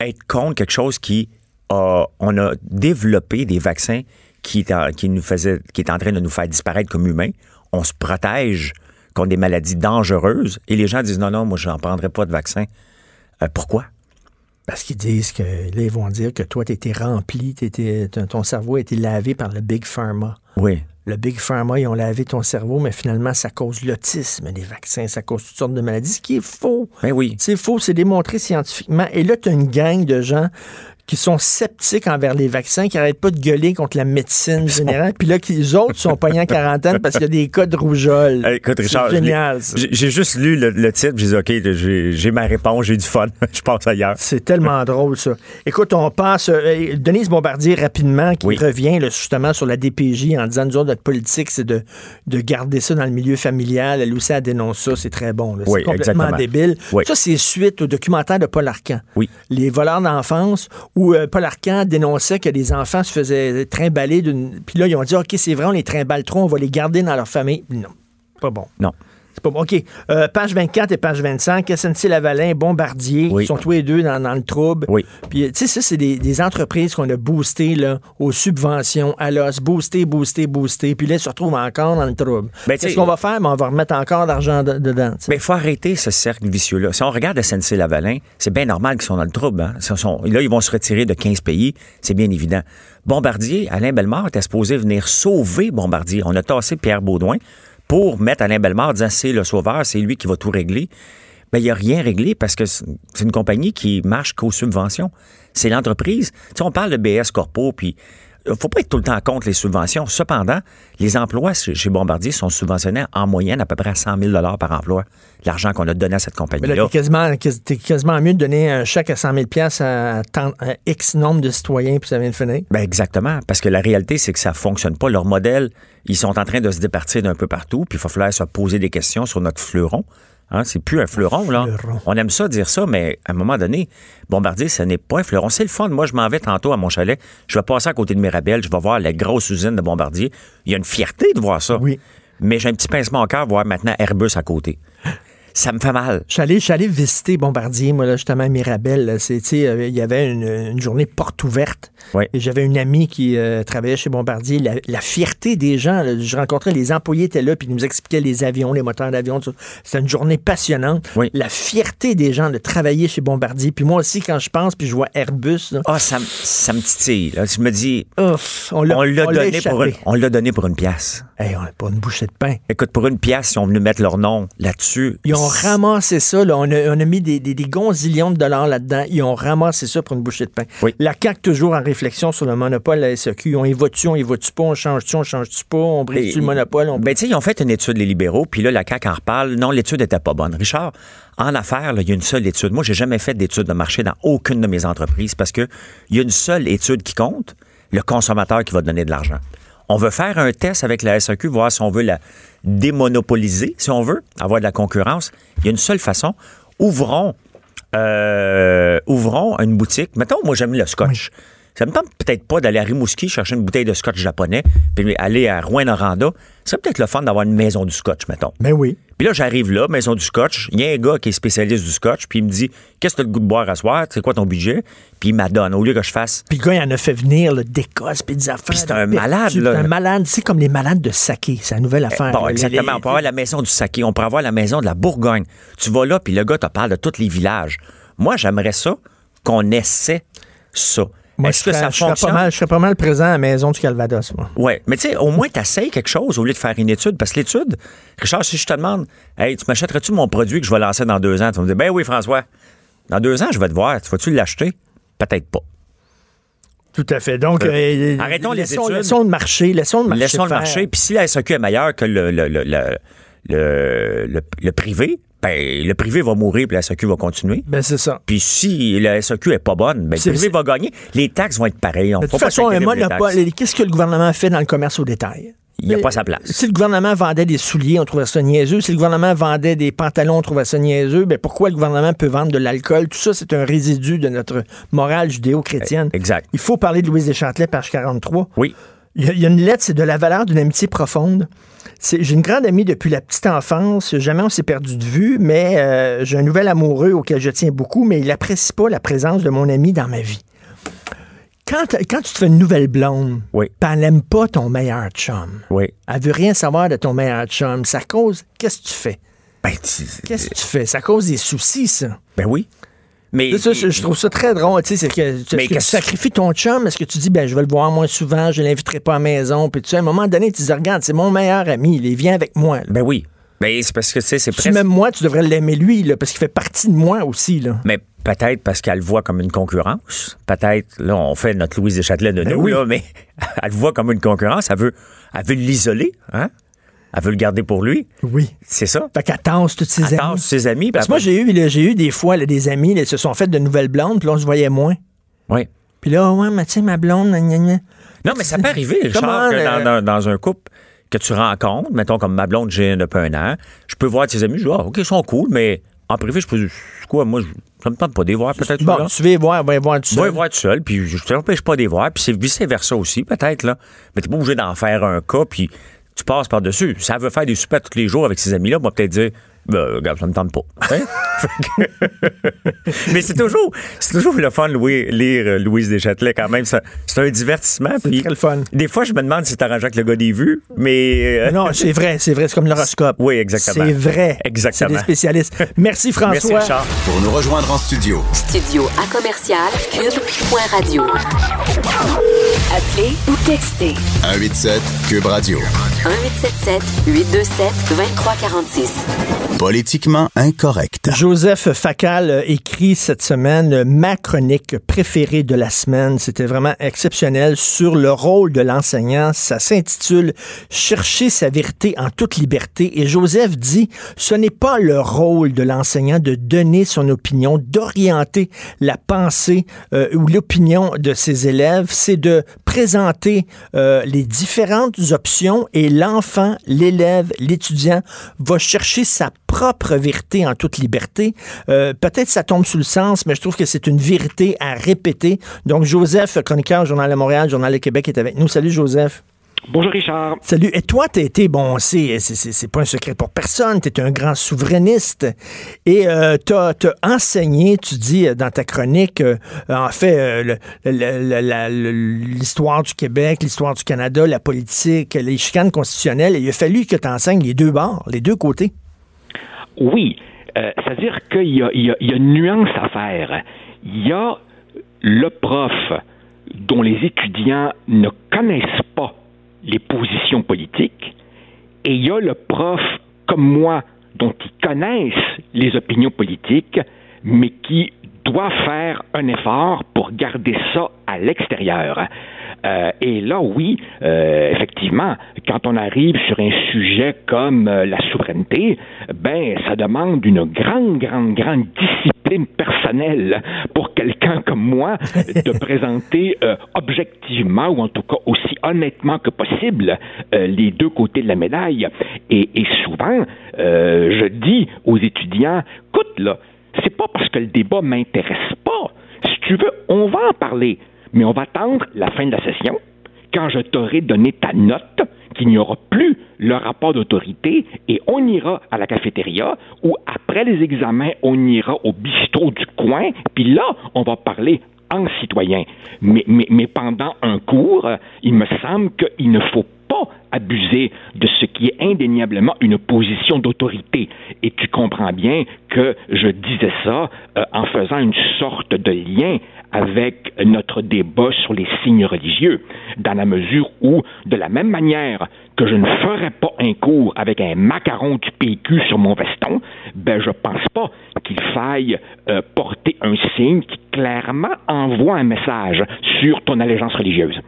être contre quelque chose qui a. On a développé des vaccins qui nous faisait, qui est en train de nous faire disparaître comme humains. On se protège contre des maladies dangereuses et les gens disent non, non, moi, je n'en prendrai pas de vaccin. Euh, pourquoi? Parce qu'ils disent que, là, ils vont dire que toi, tu été rempli, t'étais- ton ton cerveau a été lavé par le Big Pharma. Oui. Le Big Pharma, ils ont lavé ton cerveau, mais finalement, ça cause l'autisme, les vaccins, ça cause toutes sortes de maladies, ce qui est faux. Ben oui. C'est faux, c'est démontré scientifiquement. Et là, tu as une gang de gens qui sont sceptiques envers les vaccins, qui n'arrêtent pas de gueuler contre la médecine générale. Puis là, qui- les autres sont pognés en quarantaine parce qu'il y a des cas de rougeole. Écoute, Richard, génial. j'ai juste lu le, le titre, j'ai dit, OK, j'ai ma réponse, j'ai du fun, je passe ailleurs. C'est tellement drôle, ça. Écoute, on passe. euh, Denise Bombardier, rapidement, qui Oui. revient là, justement sur la DPJ en disant nous autres, notre politique, c'est de, de garder ça dans le milieu familial. Elle aussi, elle dénonce ça. C'est très bon. Oui, c'est complètement exactement. débile. Oui. Ça, c'est suite au documentaire de Paul Arcan. Oui. Les voleurs d'enfance, où euh, Paul Arcand dénonçait que les enfants se faisaient trimballer d'une. Puis là, ils ont dit OK, c'est vrai, on les trimballe trop, on va les garder dans leur famille. Non, pas bon. Non. C'est pas bon. OK. Euh, page 24 et page 25, SNC-Lavalin, Bombardier, Oui. ils sont tous les deux dans, dans le trouble. Oui. Puis, tu sais, ça, c'est des, des entreprises qu'on a boostées là, aux subventions, à l'os, boostées, boostées, boostées. Puis là, ils se retrouvent encore dans le trouble. Ben, Qu'est-ce qu'on va faire? Ben, on va remettre encore d'argent de- dedans. Mais il faut arrêter ce cercle vicieux-là. Si on regarde SNC-Lavalin, c'est bien normal qu'ils sont dans le trouble. Hein? Ils sont- là, ils vont se retirer de 15 pays. C'est bien évident. Bombardier, Alain Bellemare était supposé venir sauver Bombardier. On a tassé Pierre Baudouin pour mettre Alain Bellemare en disant c'est le sauveur, c'est lui qui va tout régler. Ben, il n'y a rien réglé parce que c'est une compagnie qui marche qu'aux subventions. C'est l'entreprise. Tu sais, on parle de BS Corpo, puis il faut pas être tout le temps contre les subventions. Cependant, les emplois chez Bombardier sont subventionnés en moyenne à peu près à 100 000 par emploi. L'argent qu'on a donné à cette Mais là, compagnie-là. t'es quasiment, quasiment mieux de donner un chèque à 100 000 à, tant- à X nombre de citoyens, puis ça vient de finir. Ben exactement, parce que la réalité, c'est que ça fonctionne pas. Leur modèle, ils sont en train de se départir d'un peu partout, puis il va falloir se poser des questions sur notre fleuron. Hein, c'est plus un fleuron, là. Fleuron. On aime ça dire ça, mais à un moment donné, Bombardier, ce n'est pas un fleuron. C'est le fun. Moi, je m'en vais tantôt à mon chalet. Je vais passer à côté de Mirabel. Je vais voir la grosse usine de Bombardier. Il y a une fierté de voir ça. Oui. Mais j'ai un petit pincement au cœur de voir maintenant Airbus à côté. Ça me fait mal. Je suis allé, je suis allé visiter Bombardier, moi, là, justement, à Mirabel. euh, Il y avait une, une journée porte ouverte. Oui. Et j'avais une amie qui euh, travaillait chez Bombardier. La, la fierté des gens, là, je rencontrais les employés étaient là, puis ils nous expliquaient les avions, les moteurs d'avion. tout ça. C'était une journée passionnante. Oui. La fierté des gens de travailler chez Bombardier. Puis moi aussi, quand je pense, puis je vois Airbus, là, Ah, ça, me- ça me titille. là. Je me dis, ouf, on l'a, on on donné, pour une- on l'a donné pour une pièce. Hey, on n'a pas une bouchée de pain. Écoute, pour une pièce, ils ont venu mettre leur nom là-dessus. Ils ont ramassé ça. Là. On, a, on a mis des, des, des gonzillions de dollars là-dedans. Ils ont ramassé ça pour une bouchée de pain. Oui. La CAQ, toujours en réflexion sur le monopole, la SEQ. On y va-tu, on y va-tu pas, on change-tu, on change-tu pas, on brise-tu Et- le monopole? On... Ben, tu sais, ils ont fait une étude, les libéraux, puis là, la CAQ en reparle. Non, l'étude n'était pas bonne. Richard, en affaires, il y a une seule étude. Moi, j'ai jamais fait d'étude de marché dans aucune de mes entreprises parce que il y a une seule étude qui compte, le consommateur qui va donner de l'argent. On veut faire un test avec la SAQ, voir si on veut la démonopoliser, si on veut, avoir de la concurrence. Il y a une seule façon. Ouvrons, euh, ouvrons une boutique. Mettons, moi, j'aime le scotch. Ça me tente peut-être pas d'aller à Rimouski chercher une bouteille de scotch japonais, puis aller à Rouen-Noranda. C'est peut-être le fun d'avoir une maison du scotch, mettons. Ben oui. Puis là, j'arrive là, maison du scotch. Il y a un gars qui est spécialiste du scotch, puis il me dit Qu'est-ce que tu as le goût de boire à soir? C'est quoi ton budget Puis il m'adonne. Au lieu que je fasse. Puis le gars, il en a fait venir le d'Écosse, puis des affaires. Puis c'est un de malade, là. C'est un malade. C'est comme les malades de saké. C'est la nouvelle affaire. Bon, exactement. On peut avoir la maison du saké, on peut avoir la maison de la Bourgogne. Tu vas là, puis le gars te parle de tous les villages. Moi, j'aimerais ça qu'on essaie ça. Moi, Est-ce je que serais, ça je serais fonctionne? pas mal, je serais pas mal présent à la maison du Calvados, moi. Ouais, mais tu sais, au moins, tu quelque chose au lieu de faire une étude. Parce que l'étude, Richard, si je te demande, hey, tu m'achèterais-tu mon produit que je vais lancer dans deux ans? Tu vas me dire, ben oui, François, dans deux ans, je vais te voir. Tu vas-tu l'acheter? Peut-être pas. Tout à fait. Donc, euh, Arrêtons les laissons, études. laissons le marché. Laissons le marché. Laissons le marché. Puis si la SAQ est meilleure que le, le, le, le, le- le- le privé, ben, le privé va mourir puis la SAQ va continuer. Ben, c'est ça. Puis si la SAQ est pas bonne, ben, le privé va gagner. Les taxes vont être pareilles. On De toute pas façon, qu'est-ce que le gouvernement fait dans le commerce au détail? Il n'y a pas sa place. Si le gouvernement vendait des souliers, on trouvait ça niaiseux. Si le gouvernement vendait des pantalons, on trouvait ça niaiseux. Ben pourquoi le gouvernement peut vendre de l'alcool? Tout ça, c'est un résidu de notre morale judéo-chrétienne. Exact. Il faut parler de Louise Deschâtelet, page 43. Oui. Il y, a, il y a une lettre, c'est de la valeur d'une amitié profonde. J'ai une grande amie depuis la petite enfance. Jamais on s'est perdu de vue, mais euh, j'ai un nouvel amoureux auquel je tiens beaucoup, mais il n'apprécie pas la présence de mon ami dans ma vie. Quand, quand tu te fais une nouvelle blonde, Oui. n'aime pas ton meilleur chum. Oui. Elle veut rien savoir de ton meilleur chum. Ça cause. Qu'est-ce que tu fais? Ben, tu- Qu'est-ce que tu fais? Ça cause des soucis, ça. ben oui. Mais Ça, je, je trouve ça très drôle. Tu sais, c'est que, est-ce Mais que tu sacrifies ton chum? Est-ce que tu dis, ben, je vais le voir moins souvent, je l'inviterai pas à la maison? Puis tu sais, à un moment donné, tu dis, regarde, c'est mon meilleur ami, il vient avec moi. là. Ben oui. Ben, c'est parce que, tu sais, c'est Si presque... même moi, tu devrais l'aimer lui, là, parce qu'il fait partie de moi aussi. Là. Mais peut-être parce qu'elle le voit comme une concurrence. Peut-être, là, on fait notre Louise Deschâtelet de nous, oui. là, mais elle le voit comme une concurrence. Elle veut, elle veut l'isoler, hein? Elle veut le garder pour lui. Oui. C'est ça. Fait qu'elle tasse tous ses Elle amis. tasse ses amis. Parce que moi, j'ai eu, là, j'ai eu des fois là, des amis, là, ils se sont fait de nouvelles blondes, puis là, on se voyait moins. Oui. Puis là, ouais, mais tu sais, ma blonde, gna, gna, gna. Non, mais ça peut arriver, Richard, Comment, que euh, dans, dans- dans un couple que tu rencontres, mettons comme ma blonde, j'ai depuis un an, je peux voir tes amis, je dis, ah, OK, ils sont cool, mais en privé, je peux quoi, moi, je, ça me tente pas de les voir, peut-être. Bon, là. tu vas y voir, va voir tout Tu vas seul. les voir tout seul, puis je t'empêche pas de les voir, puis c'est vice-versa aussi, peut-être, là. Mais t'es pas obligé d'en faire un cas, puis tu passes par-dessus. Ça veut faire des soupers tous les jours avec ses amis-là, moi, peut-être dire, ben, regarde, ça me tente pas. Hein? Mais c'est toujours, c'est toujours le fun de louer- lire euh, Louise Deschâtelet, quand même. Ça- C'est un divertissement. C'est très le fun. Des fois, je me demande si c'est arrangeant avec le gars des vues, mais. euh, Non, c'est vrai, c'est vrai, c'est comme l'horoscope. Oui, exactement. C'est vrai. Exactement. C'est des spécialistes. Merci Merci, François. Richard. Pour nous rejoindre en studio, Studio à commercial cube.radio. Appelez ou textez 187 Cube Radio. 1877 827 2346. Politiquement incorrect. Joseph Facal écrit cette semaine ma chronique préférée de la semaine. C'était vraiment exceptionnel sur le rôle de l'enseignant. Ça s'intitule Chercher sa vérité en toute liberté. Et Joseph dit, ce n'est pas le rôle de l'enseignant de donner son opinion, d'orienter la pensée euh, ou l'opinion de ses élèves. C'est de présenter euh, les différentes options et l'enfant, l'élève, l'étudiant va chercher sa propre vérité en toute liberté. Euh, Peut-être ça tombe sous le sens, mais je trouve que c'est une vérité à répéter. Donc, Joseph, chroniqueur, Journal de Montréal, Journal de Québec, est avec nous. Salut, Joseph. Bonjour Richard. Salut. Et toi, t'as été, bon, c'est, c'est, pas un secret pour personne, t'es un grand souverainiste. Et euh, t'as, t'as enseigné, tu dis euh, dans ta chronique, euh, en fait, euh, l'histoire du Québec, l'histoire du Canada, la politique, les chicanes constitutionnelles. Et il a fallu que tu enseignes les deux bords, les deux côtés. Oui, euh, c'est-à-dire qu'il y y, a, il y a une nuance à faire. Il y a le prof dont les étudiants ne connaissent pas les positions politiques, et il y a le prof comme moi dont ils connaissent les opinions politiques, mais qui doit faire un effort pour garder ça à l'extérieur. Euh, et là, oui, euh, effectivement, quand on arrive sur un sujet comme euh, la souveraineté, ben, ça demande une grande, grande, grande discipline personnelle pour quelqu'un comme moi de présenter objectivement, ou en tout cas aussi honnêtement que possible, les deux côtés de la médaille. Et, et souvent, je dis aux étudiants, écoute, là, c'est pas parce que le débat m'intéresse pas. Si tu veux, on va en parler, mais on va attendre la fin de la session, quand je t'aurai donné ta note, qu'il n'y aura plus le rapport d'autorité, et on ira à la cafétéria, ou après les examens, on ira au bistrot du coin, puis là, on va parler en citoyen. Mais, pendant un cours, il me semble qu'il ne faut pas abuser de ce qui est indéniablement une position d'autorité. Et tu comprends bien que je disais ça euh, en faisant une sorte de lien avec notre débat sur les signes religieux, dans la mesure où, de la même manière que je ne ferais pas un cours avec un macaron du PQ sur mon veston, ben je pense pas qu'il faille euh, porter un signe qui clairement envoie un message sur ton allégeance religieuse.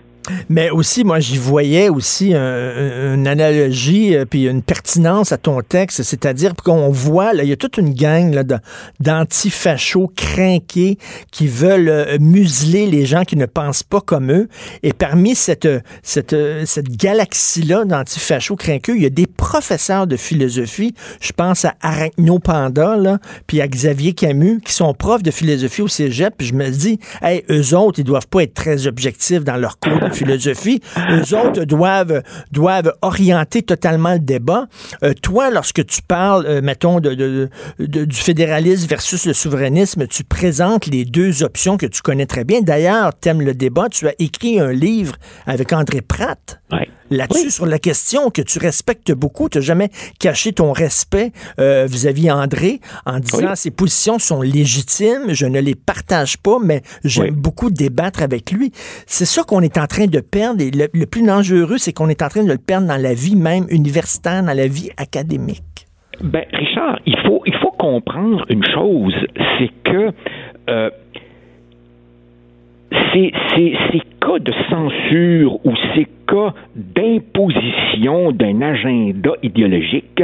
Mais aussi, moi, j'y voyais aussi un- une analogie euh, puis une pertinence à ton texte, c'est-à-dire qu'on voit, là, il y a toute une gang là, d'antifachos crinqués qui veulent euh, museler les gens qui ne pensent pas comme eux. Et parmi cette, cette, cette galaxie-là d'antifachos crinqueux, il y a des professeurs de philosophie, je pense à Arachno Panda, là, puis à Xavier Camus, qui sont profs de philosophie au cégep, puis je me dis, hey, eux autres, ils doivent pas être très objectifs dans leur cours de philosophie. Eux autres doivent, doivent orienter totalement le débat. Euh, toi, lorsque tu parles, euh, mettons, de, du fédéralisme versus le souverainisme, tu présentes les deux options que tu connais très bien. D'ailleurs, t'aimes le débat. Tu as écrit un livre avec André Pratt. Là-dessus sur la question que tu respectes beaucoup. Tu n'as jamais caché ton respect euh, vis-à-vis André en disant Oui. ses positions sont légitimes, je ne les partage pas, mais j'aime Oui. beaucoup débattre avec lui. C'est ça qu'on est en train de perdre. Et le, le plus dangereux, c'est qu'on est en train de le perdre dans la vie même universitaire, dans la vie académique. Ben, Richard, il faut, il faut comprendre une chose, c'est que euh, ces, ces, ces cas de censure ou ces cas d'imposition d'un agenda idéologique,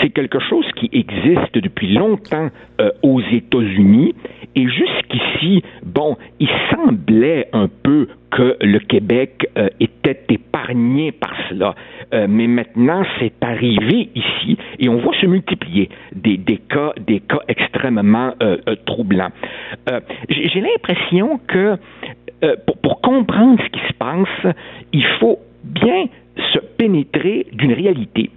c'est quelque chose qui existe depuis longtemps euh, aux États-Unis Et jusqu'ici, bon, il semblait un peu que le Québec euh, était épargné par cela. Euh, mais maintenant, c'est arrivé ici et on voit se multiplier des, cas, des cas extrêmement troublants. J'ai l'impression que pour comprendre ce qui se passe, il faut bien se pénétrer d'une réalité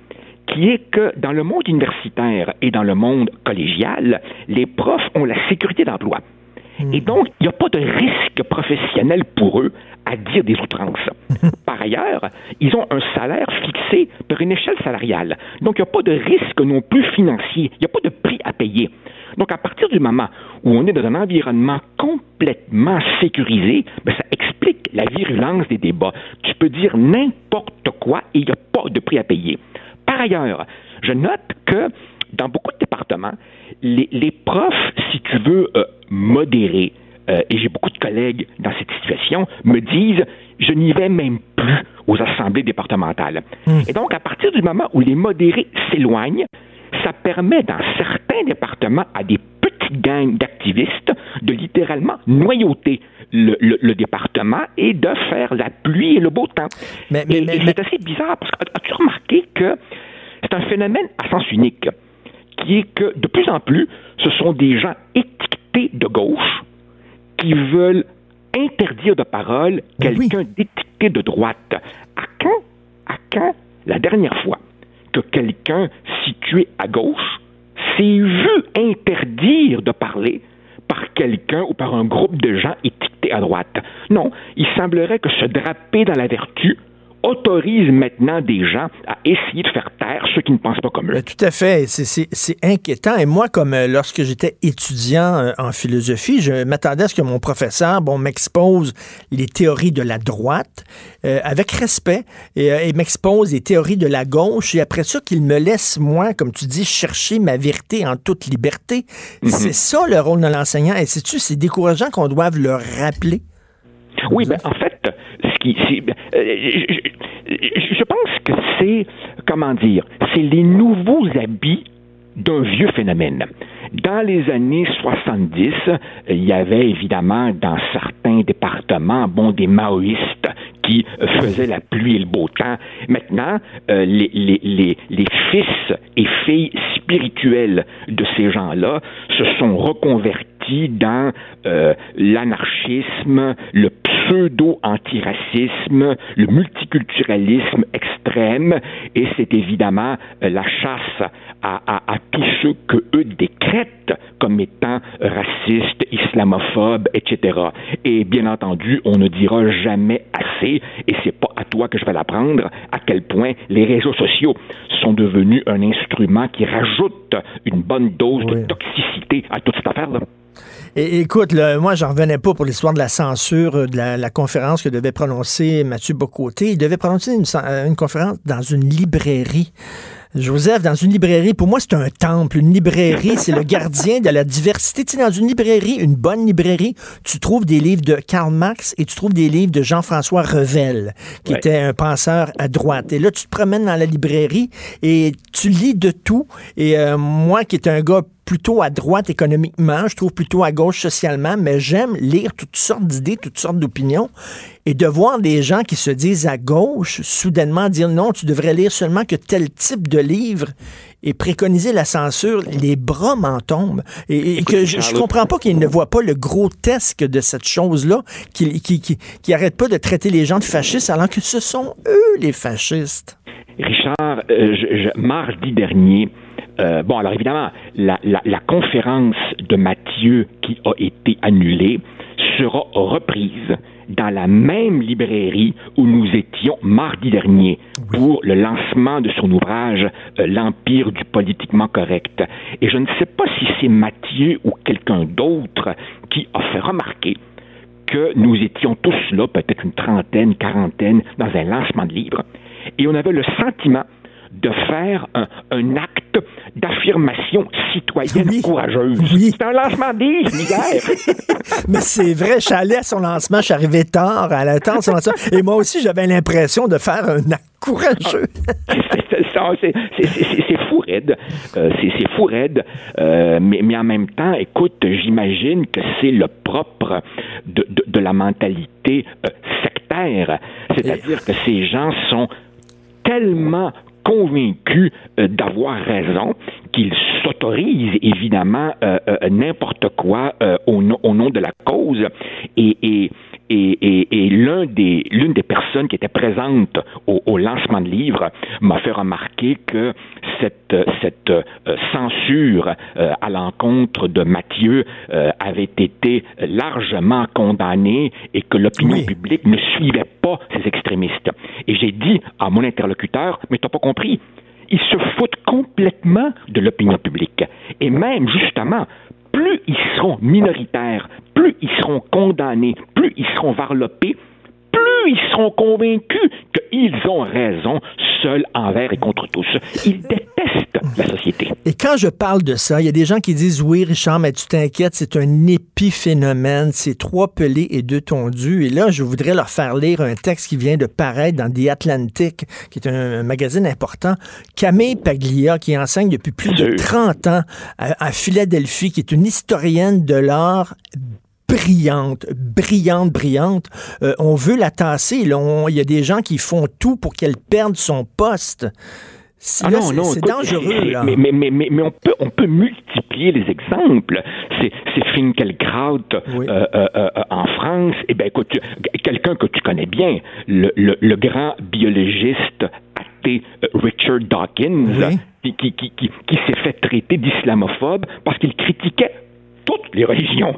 qui est que dans le monde universitaire et dans le monde collégial, les profs ont la sécurité d'emploi. Et hmm. donc, il n'y a pas de risque professionnel pour eux à dire des outrances. Par ailleurs, ils ont un salaire fixé par une échelle salariale. Donc, il n'y a pas de risque non plus financier. Il n'y a pas de prix à payer. Donc, à partir du moment où on est dans un environnement complètement sécurisé, ben, ça explique la virulence des débats. Tu peux dire n'importe quoi et il n'y a pas de prix à payer. Par ailleurs, je note que dans beaucoup de départements, les, profs, si tu veux, euh, modérés, euh, et j'ai beaucoup de collègues dans cette situation, me disent je n'y vais même plus aux assemblées départementales. Hmm. Et donc, à partir du moment où les modérés s'éloignent, ça permet dans certains départements à des petites gangs d'activistes de littéralement noyauter le, département et de faire la pluie et le beau temps. Mais, c'est assez bizarre parce que as-tu remarqué que c'est un phénomène à sens unique qui est que de plus en plus, ce sont des gens étiquetés de gauche qui veulent interdire de parole quelqu'un d'étiqueté de droite. À quand, à quand la dernière fois que quelqu'un situé à gauche s'est vu interdire de parler par quelqu'un ou par un groupe de gens étiquetés à droite. Non, il semblerait que se draper dans la vertu autorise maintenant des gens à essayer de faire taire ceux qui ne pensent pas comme eux. tout à fait. C'est inquiétant. Et moi, comme euh, lorsque j'étais étudiant euh, en philosophie, je m'attendais à ce que mon professeur bon, m'expose les théories de la droite euh, avec respect et, m'expose les théories de la gauche. Et après ça, qu'il me laisse, moi, comme tu dis, chercher ma vérité en toute liberté. Mhm. C'est ça le rôle de l'enseignant. Et sais-tu, c'est décourageant qu'on doive le rappeler? Oui, ben, en fait, euh, je, pense que c'est, comment dire, c'est les nouveaux habits d'un vieux phénomène. Dans les années 70, il y avait évidemment dans certains départements, bon, des maoïstes qui faisaient la pluie et le beau temps. Maintenant, euh, les, fils et filles spirituels de ces gens-là se sont reconvertis dans euh, l'anarchisme, le pseudo-antiracisme, le multiculturalisme extrême, et c'est évidemment euh, la chasse à, à, à, tous ceux que eux décrètent comme étant racistes, islamophobes, etc. Et bien entendu, on ne dira jamais assez, et c'est pas à toi que je vais l'apprendre, à quel point les réseaux sociaux sont devenus un instrument qui rajoute une bonne dose de toxicité à toute cette affaire-là. Et, écoute, là, moi, j'en revenais pas pour l'histoire de la censure euh, de la, conférence que devait prononcer Mathieu Bocoté. Il devait prononcer une, euh, une conférence dans une librairie. Joseph, dans une librairie, pour moi, c'est un temple. Une librairie, c'est le gardien de la diversité. Tu sais, dans une librairie, une bonne librairie, tu trouves des livres de Karl Marx et tu trouves des livres de Jean-François Revel, qui était un penseur à droite. Et là, tu te promènes dans la librairie et tu lis de tout. Et euh, moi, qui est un gars plutôt à droite économiquement, je trouve plutôt à gauche socialement, mais j'aime lire toutes sortes d'idées, toutes sortes d'opinions. Et de voir des gens qui se disent à gauche, soudainement dire non, tu devrais lire seulement que tel type de livre et préconiser la censure, les bras m'en tombent. Et, que je, ne comprends pas qu'ils ne voient pas le grotesque de cette chose-là, qui, qui, qui, qui arrêtent pas de traiter les gens de fascistes alors que ce sont eux les fascistes. Richard, euh, mardi dernier, euh, bon, alors évidemment, la, conférence de Mathieu qui a été annulée sera reprise dans la même librairie où nous étions mardi dernier pour le lancement de son ouvrage euh, L'Empire du politiquement correct. Et je ne sais pas si c'est Mathieu ou quelqu'un d'autre qui a fait remarquer que nous étions tous là, peut-être une trentaine, quarantaine, dans un lancement de livre, et on avait le sentiment de faire un, un acte d'affirmation citoyenne Oui. courageuse. Oui. C'est un lancement Miguel. Mais c'est vrai, je suis allé à son lancement, je suis arrivé tard, à la tente son lancement, et moi aussi, j'avais l'impression de faire un acte courageux. C'est- fou raide. Euh, c'est fou raide. Euh, mais, mais en même temps, écoute, j'imagine que c'est le propre de, de- de la mentalité euh, sectaire. C'est-à-dire que ces gens sont tellement convaincus euh, d'avoir raison qu'ils s'autorisent évidemment euh, euh, n'importe quoi au, nom- de la cause. Et et, et- et l'un des, l'une des personnes qui était présente au, au lancement de livre m'a fait remarquer que cette, cette euh, censure euh, à l'encontre de Mathieu euh, avait été largement condamnée et que l'opinion Oui. publique ne suivait pas ces extrémistes. Et j'ai dit à mon interlocuteur, mais t'as pas compris, ils se foutent complètement de l'opinion publique. Et même, justement, plus ils seront minoritaires, plus ils seront condamnés, plus ils seront varlopés, plus ils seront convaincus qu'ils ont raison, seuls envers et contre tous. Ils détestent la société. Et quand je parle de ça, il y a des gens qui disent oui, Richard, mais tu t'inquiètes, c'est un épiphénomène, c'est trois pelés et deux tondus. Et là, je voudrais leur faire lire un texte qui vient de paraître dans The Atlantic, qui est un, magazine important. Camille Paglia, qui enseigne depuis plus de Sûr. 30 ans à, à Philadelphie, qui est une historienne de l'art brillante, brillante, brillante. Euh, on veut la tasser. Il y a des gens qui font tout pour qu'elle perde son poste. Ah là, non, non, c'est dangereux, là. Mais, mais, mais, mais, on, peut, on peut multiplier les exemples. C'est, c'est Finkielkraut Oui. euh, euh, euh, en France. Eh bien, écoute, quelqu'un que tu connais bien, le, le, le grand biologiste athée euh, Richard Dawkins, Oui. qui, qui, qui, qui, qui s'est fait traiter d'islamophobe parce qu'il critiquait toutes les religions.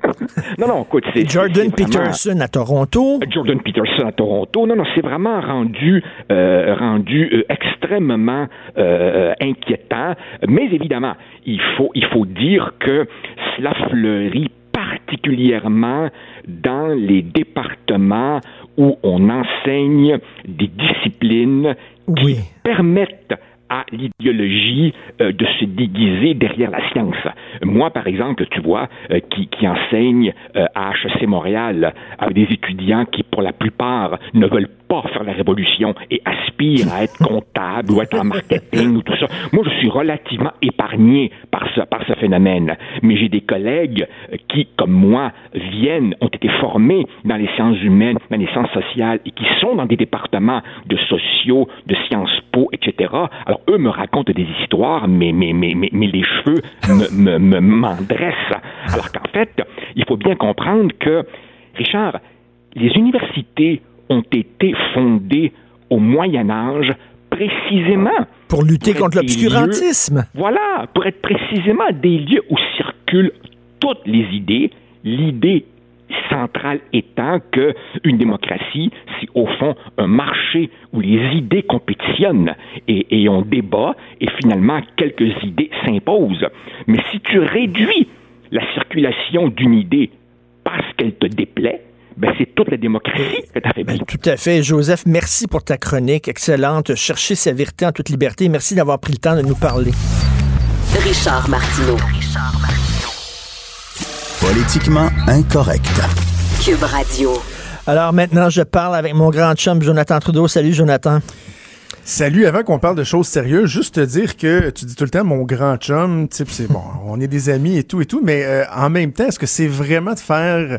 non, non, écoute, c'est... Jordan vraiment- Peterson à Toronto. Jordan Peterson à Toronto. Non, non, c'est vraiment rendu, euh, rendu euh, extrêmement euh, inquiétant. Mais évidemment, il faut, il faut dire que cela fleurit particulièrement dans les départements où on enseigne des disciplines qui Oui. permettent à l'idéologie euh, de se déguiser derrière la science. Moi, par exemple, tu vois, euh, qui, qui enseigne euh, à HEC Montréal avec des étudiants qui, pour la plupart, ne veulent pas faire la révolution et aspirent à être comptable ou être en marketing ou tout ça. Moi, je suis relativement épargné par ce, par ce phénomène. Mais j'ai des collègues qui, comme moi, viennent, ont été formés dans les sciences humaines, dans les sciences sociales et qui sont dans des départements de sociaux, de Sciences Po, etc. Alors, eux me racontent des histoires, mais, mais, mais, mais, mais les cheveux me, me, me, m'en dressent. Alors qu'en fait, il faut bien comprendre que, Richard, les universités ont été fondées au Moyen Âge précisément Pour lutter pour contre l'obscurantisme. voilà, pour être précisément des lieux où circulent toutes les idées, l'idée centrale étant que une démocratie, c'est au fond un marché où les idées compétitionnent et, et on débat et finalement quelques idées s'imposent. Mais si tu réduis la circulation d'une idée parce qu'elle te déplaît, ben c'est toute la démocratie que tu Ben, tout à fait. Joseph, merci pour ta chronique excellente. Chercher sa vérité en toute liberté. Merci d'avoir pris le temps de nous parler. Richard Martineau. Politiquement incorrect. Cube Radio. Alors maintenant, je parle avec mon grand chum Jonathan Trudeau. Salut Jonathan. Salut, avant qu'on parle de choses sérieuses, juste te dire que tu dis tout le temps mon grand chum, tu sais, puis c'est bon, on est des amis et tout et tout, mais euh, en même temps, est-ce que c'est vraiment de faire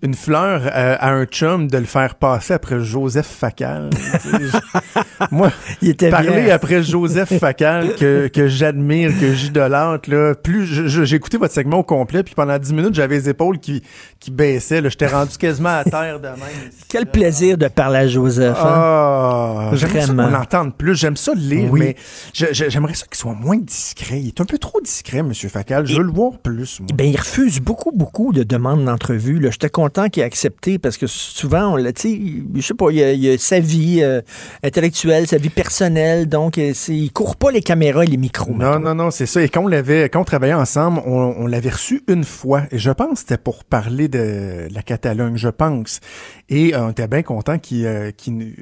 une fleur euh, à un chum de le faire passer après Joseph Facal? Moi, Il était parler bien. après Joseph Facal que, que j'admire, que j'idolâtre, là, plus j'ai écouté votre segment au complet, puis pendant 10 minutes, j'avais les épaules qui, qui baissaient, là, j'étais rendu quasiment à terre de même. Quel plaisir de parler à Joseph. hein? Ah, j'aimerais ça Vraiment. qu'on l'entende plus. J'aime ça le lire, Oui. mais j'aimerais ça qu'il soit moins discret. Il est un peu trop discret, M. Facal. Je veux le voir plus, moi. Ben, il refuse beaucoup, beaucoup de demandes d'entrevue. là. J'étais content content qu'il ait accepté parce que souvent, on l'a, tu sais, je sais pas, il y a, il a sa vie euh, intellectuelle, sa vie personnelle, donc euh, il court pas les caméras et les micros. Non, non, non, c'est ça. Et quand on l'avait, quand on travaillait ensemble, on, on l'avait reçu une fois. Et je pense que c'était pour parler de la Catalogne, je pense. Et euh, on était bien content qu'il euh, qu'il nous-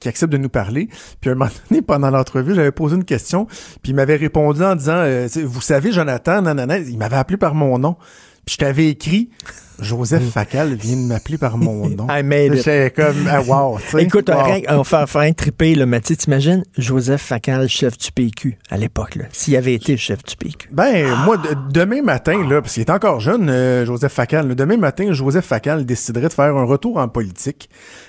qu'il accepte de nous parler. Puis à un moment donné, pendant l'entrevue, j'avais posé une question. Puis il m'avait répondu en disant, vous savez, Jonathan, nanana, il m'avait appelé par mon nom. Puis je t'avais écrit, Joseph Facal vient de m'appeler par mon nom. I made it. J'étais comme, ah, wow. Écoute, wow. rien- on va faire, triper, là, mais tu t'imagines Joseph Facal, chef du PQ, à l'époque, s'il avait été chef du PQ. Ben, moi, de- demain matin, là, parce qu'il est encore jeune, euh, Joseph Facal, là, demain matin, Joseph Facal déciderait de faire un retour en politique,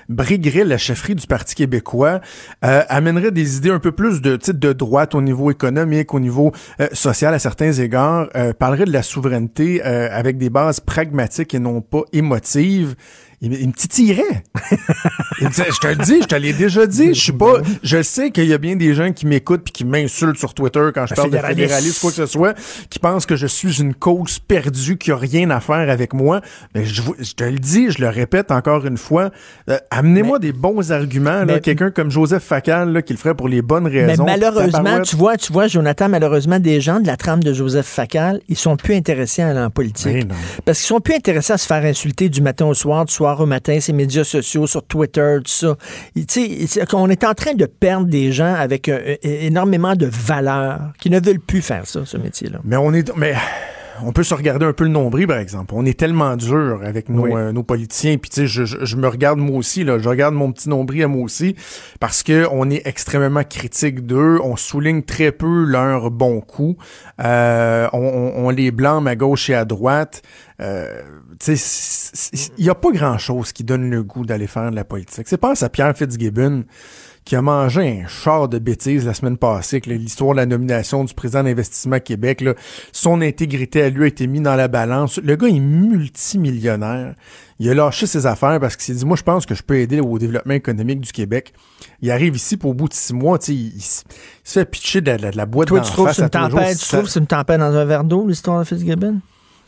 briguerait la chefferie du Parti québécois, euh, amènerait des idées un peu plus de, de droite au niveau économique, au niveau euh, social à certains égards, parlerait de la souveraineté avec des bases pragmatiques non pas émotives. Il, me- il me titillerait. Il me disait, je te le dis, je te l'ai déjà dit. Je suis pas. Je sais qu'il y a bien des gens qui m'écoutent puis qui m'insultent sur Twitter quand je parle de fédéraliste. quoi que ce soit, qui pensent que je suis une cause perdue, qui a rien à faire avec moi. Mais je, vous- je te le dis, je le répète encore une fois. euh, amenez-moi des bons arguments. là, mais- Quelqu'un comme Joseph Facal là, qui le ferait pour les bonnes Mais raisons. malheureusement, Tabarouette. tu vois, tu vois, Jonathan, malheureusement, des gens de la trame de Joseph Facal, ils sont plus intéressés à aller en politique. Mais non. Parce qu'ils sont plus intéressés à se faire insulter du matin au soir, du soir au matin, ces médias sociaux, sur Twitter, tout ça. On est en train de perdre des gens avec euh, énormément de valeur qui ne veulent plus faire ça, ce métier-là. Mais on est, mais on peut se regarder un peu le nombril, par exemple. On est tellement dur avec nos, Oui. euh, nos politiciens. Puis tu sais, je, je, je me regarde moi aussi là, je regarde mon petit nombril à moi aussi, parce que on est extrêmement critique d'eux. On souligne très peu leurs bons coups. Euh, on, on- on les blâme à gauche et à droite. Euh, il y a pas grand chose qui donne le goût d'aller faire de la politique. C'est pense à Pierre Fitzgibbon qui a mangé un char de bêtises la semaine passée, l'histoire de la nomination du président d'Investissement Québec, là, son intégrité à lui a été mise dans la balance. Le gars est multimillionnaire. Il a lâché ses affaires parce qu'il s'est dit, moi, je pense que je peux aider au développement économique du Québec. Il arrive ici, pour au bout de six mois, il, il se il se fait pitcher de la, de la boîte Toi, tu trouves c'est une tempête, tu trouves c'est une tempête dans un verre d'eau, l'histoire de Fitzgibbon?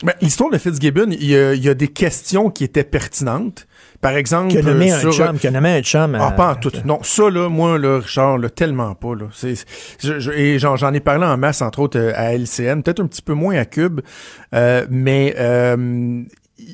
Ben, L'histoire de Fitzgibbon, il y, a, il y a des questions qui étaient pertinentes. Par exemple, Qui a nommé euh, un chum, qui a nommé un chum. Ah, à- pas en tout. Non, ça, là, moi, là, Richard, là, tellement pas, là. C'est, je- je- et j'en, j'en ai parlé en masse, entre autres, euh, à LCN, peut-être un petit peu moins à Cube, euh, mais euh,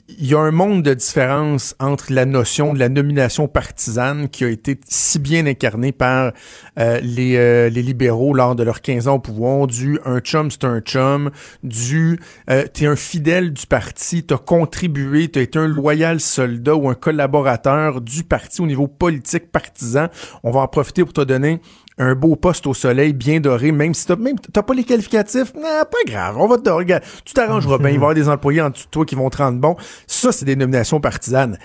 il y a un monde de différence entre la notion de la nomination partisane qui a été si bien incarnée par euh, les, euh, les libéraux lors de leurs 15 ans au pouvoir, du un chum, c'est un chum, du euh, t'es un fidèle du parti, t'as contribué, t'as été un loyal soldat ou un collaborateur du parti au niveau politique partisan. On va en profiter pour te donner un beau poste au soleil, bien doré, même si t'as même pas les qualificatifs, pas grave, on va te regarde, tu t'arrangeras bien, il va y avoir des employés en dessous de toi qui vont te rendre bon. Ça, c'est des nominations partisanes.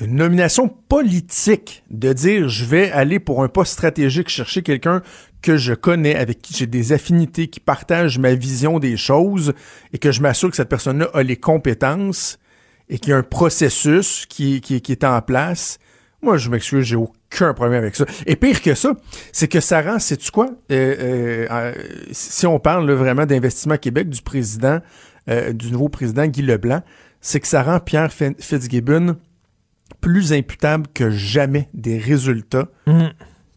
Une nomination politique, de dire je vais aller pour un poste stratégique, chercher quelqu'un que je connais, avec qui j'ai des affinités, qui partage ma vision des choses, et que je m'assure que cette personne-là a les compétences, et qu'il y a un processus qui, qui, qui est en place. Moi, je m'excuse, j'ai aucun problème avec ça. Et pire que ça, c'est que ça rend, sais-tu quoi? Euh, euh, euh, si on parle là, vraiment d'Investissement Québec, du président, euh, du nouveau président Guy Leblanc, c'est que ça rend Pierre Fitzgibbon plus imputable que jamais des résultats Mhm.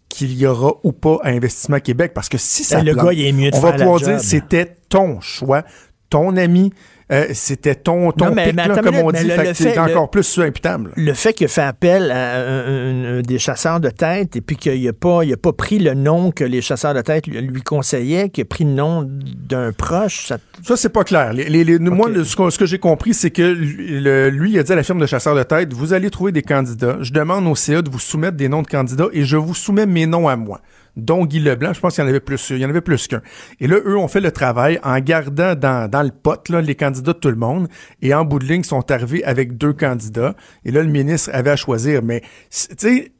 qu'il y aura ou pas à Investissement Québec. Parce que si ça Ben, le plante, gars, il est mieux de on va faire la pouvoir job. dire c'était ton choix, ton ami, euh, c'était ton, ton Non, mais- pic, mais là, attends comme on dit. c'est encore le- plus imputable. Le fait qu'il a fait appel à un- un- un- des chasseurs de tête et puis qu'il n'a pas, il a pas pris le nom que les chasseurs de tête lui, conseillaient, qu'il a pris le nom d'un proche, ça, Ça, c'est pas clair. Les, les- les- Moi, le- ce, que- ce que j'ai compris, c'est que le- lui, il a dit à la firme de chasseurs de tête, vous allez trouver des candidats. Je demande au CA de vous soumettre des noms de candidats et je vous soumets mes noms à moi. Dont Guy Leblanc, je pense qu'il y en avait plus, il y en avait plus qu'un. Et là, eux ont fait le travail en gardant dans, dans le pot là, les candidats de tout le monde. Et en bout de ligne, ils sont arrivés avec deux candidats. Et là, le ministre avait à choisir. Mais, tu sais,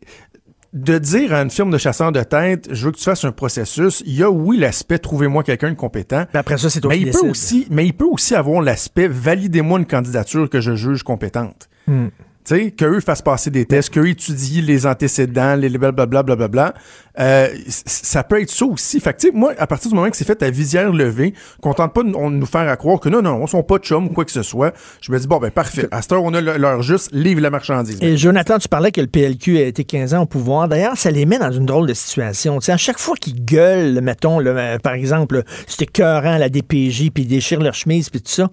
de dire à une firme de chasseurs de tête, je veux que tu fasses un processus, il y a, oui, l'aspect trouvez-moi quelqu'un de compétent. Ben, après ça, c'est Mais il peut aussi, mais il peut aussi avoir l'aspect validez-moi une candidature que je juge compétente. Hmm. Tu sais, qu'eux fassent passer des tests, qu'eux étudient les antécédents, les blablabla, blablabla. Euh, ça peut être ça aussi. Fait que, moi, à partir du moment que c'est fait à visière levée, qu'on tente pas de nous faire à croire que non, non, on sont pas de chum ou quoi que ce soit, je me dis, bon, ben, parfait. À cette heure, on a leur juste, livre la marchandise. Et Jonathan, tu parlais que le PLQ a été 15 ans au pouvoir. D'ailleurs, ça les met dans une drôle de situation. Tu sais, à chaque fois qu'ils gueulent, mettons, euh, par exemple, c'était cœurant la DPJ, puis ils déchirent leur chemise, puis tout ça,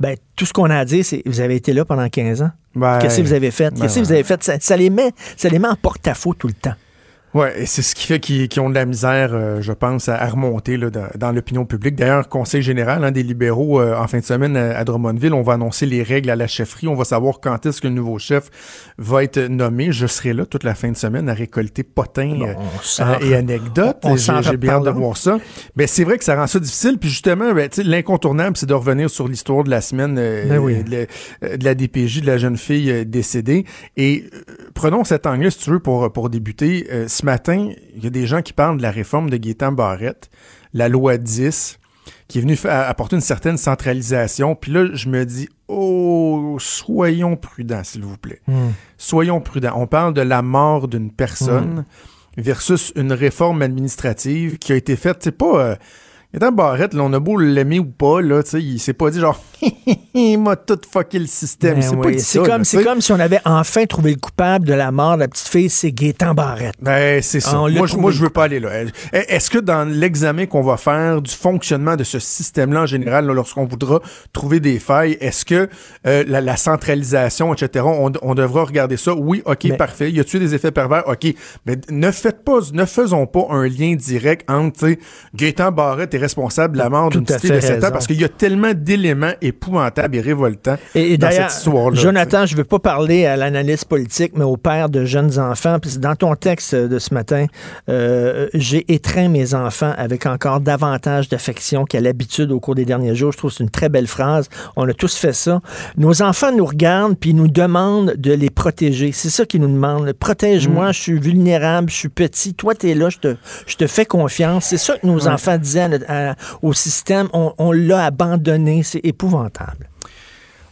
ben, tout ce qu'on a à dire, c'est vous avez été là pendant 15 ans. Ben, Qu'est-ce que vous avez fait? ben, Qu'est-ce que vous avez fait? Ça, ça les met, ça les met en porte-à-faux tout le temps. Ouais, et c'est ce qui fait qu'ils ont de la misère, euh, je pense, à, à remonter là, dans, dans l'opinion publique. D'ailleurs, Conseil général hein, des libéraux, euh, en fin de semaine à, à Drummondville, on va annoncer les règles à la chefferie. On va savoir quand est-ce que le nouveau chef va être nommé. Je serai là toute la fin de semaine à récolter potins euh, et anecdotes. J'ai- bien hâte de reparlera. voir ça. Mais c'est vrai que ça rend ça difficile. Puis justement, ben, l'incontournable, c'est de revenir sur l'histoire de la semaine euh, Ben oui. de, la, euh, de la DPJ, de la jeune fille décédée. Et prenons cet angle, si tu veux, pour, pour débuter. Ce matin, il y a des gens qui parlent de la réforme de Gaétan Barrette, la loi 10, qui est venue apporter une certaine centralisation. Puis là, je me dis, oh, soyons prudents, s'il vous plaît. Soyons prudents. On parle de la mort d'une personne versus une réforme administrative qui a été faite, c'est pas... Euh, Gaétan Barrette, là, on a beau l'aimer ou pas, là, tu sais, il s'est pas dit genre, il m'a tout fucké le système. Ben c'est oui, comme, c'est comme si on avait enfin trouvé le coupable de la mort de la petite fille, c'est Gaétan Barrette. Ben, c'est ça. On moi, je, moi, je veux pas aller là. Est-ce que dans l'examen qu'on va faire du fonctionnement de ce système-là en général, lorsqu'on voudra trouver des failles, est-ce que euh, la, la centralisation, etc., on, on devra regarder ça? Oui, OK, parfait. Y a-tu des effets pervers? OK. Mais ne faites pas, ne faisons pas un lien direct entre, Gaétan Barrette est responsable de la mort d'une de fait 7 raison. ans parce qu'il y a tellement d'éléments épouvantables et révoltants Et, et dans cette histoire-là. Jonathan, je ne veux pas parler à l'analyste politique, mais au père de jeunes enfants. Puis dans ton texte de ce matin, euh, j'ai étreint mes enfants avec encore davantage d'affection qu'à l'habitude au cours des derniers jours. Je trouve que c'est une très belle phrase. On a tous fait ça. Nos enfants nous regardent puis nous demandent de les protéger. C'est ça qu'ils nous demandent. Protège-moi, Mm. je suis vulnérable, je suis petit. Toi, tu es là, je te, je te fais confiance. C'est ça que nos enfants disaient à notre- à- au système. On, on l'a abandonné. C'est épouvantable.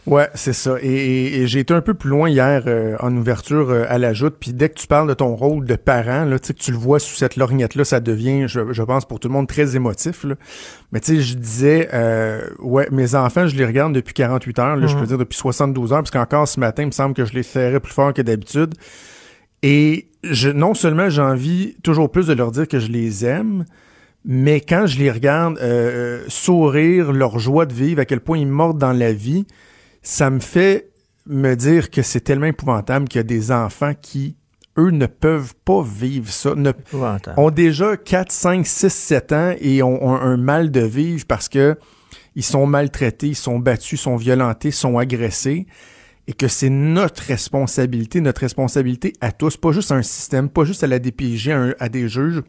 Ouais, c'est ça. Et, et- et j'ai été un peu plus loin hier euh, en ouverture euh, à la joute. Puis dès que tu parles de ton rôle de parent, là, que tu le vois sous cette lorgnette-là, ça devient, je, je pense, pour tout le monde très émotif. Là. Mais tu sais, je disais, euh, ouais, mes enfants, je les regarde depuis 48 heures. Là, Je peux dire depuis 72 heures, parce qu'encore ce matin, il me semble que je les ferrais plus fort que d'habitude. Et je, non seulement j'ai envie toujours plus de leur dire que je les aime, mais quand je les regarde euh, euh, sourire, leur joie de vivre, à quel point ils mordent dans la vie, ça me fait me dire que c'est tellement épouvantable qu'il y a des enfants qui, eux, ne peuvent pas vivre ça, ne, Épouvantable. ont déjà 4, 5, 6, 7 ans et ont, ont un mal de vivre parce que ils sont maltraités, ils sont battus, sont violentés, sont agressés et que c'est notre responsabilité, notre responsabilité à tous, pas juste à un système, pas juste à la DPJ, à, un- à des juges,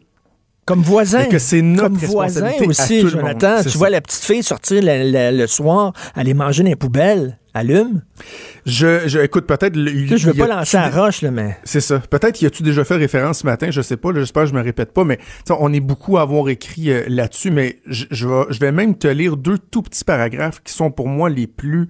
Comme voisin. que c'est notre Comme voisin aussi, à tout le monde. Tu ça. vois la petite fille sortir le, soir, aller manger dans les poubelles. Allume. Je, je écoute peut-être. je veux pas lancer la roche, là, mais. C'est ça. Peut-être y a-tu déjà fait référence ce matin, je sais pas, j'espère que je me répète pas, mais on est beaucoup à avoir écrit euh, là-dessus, mais je, je vais, je vais même te lire deux tout petits paragraphes qui sont pour moi les plus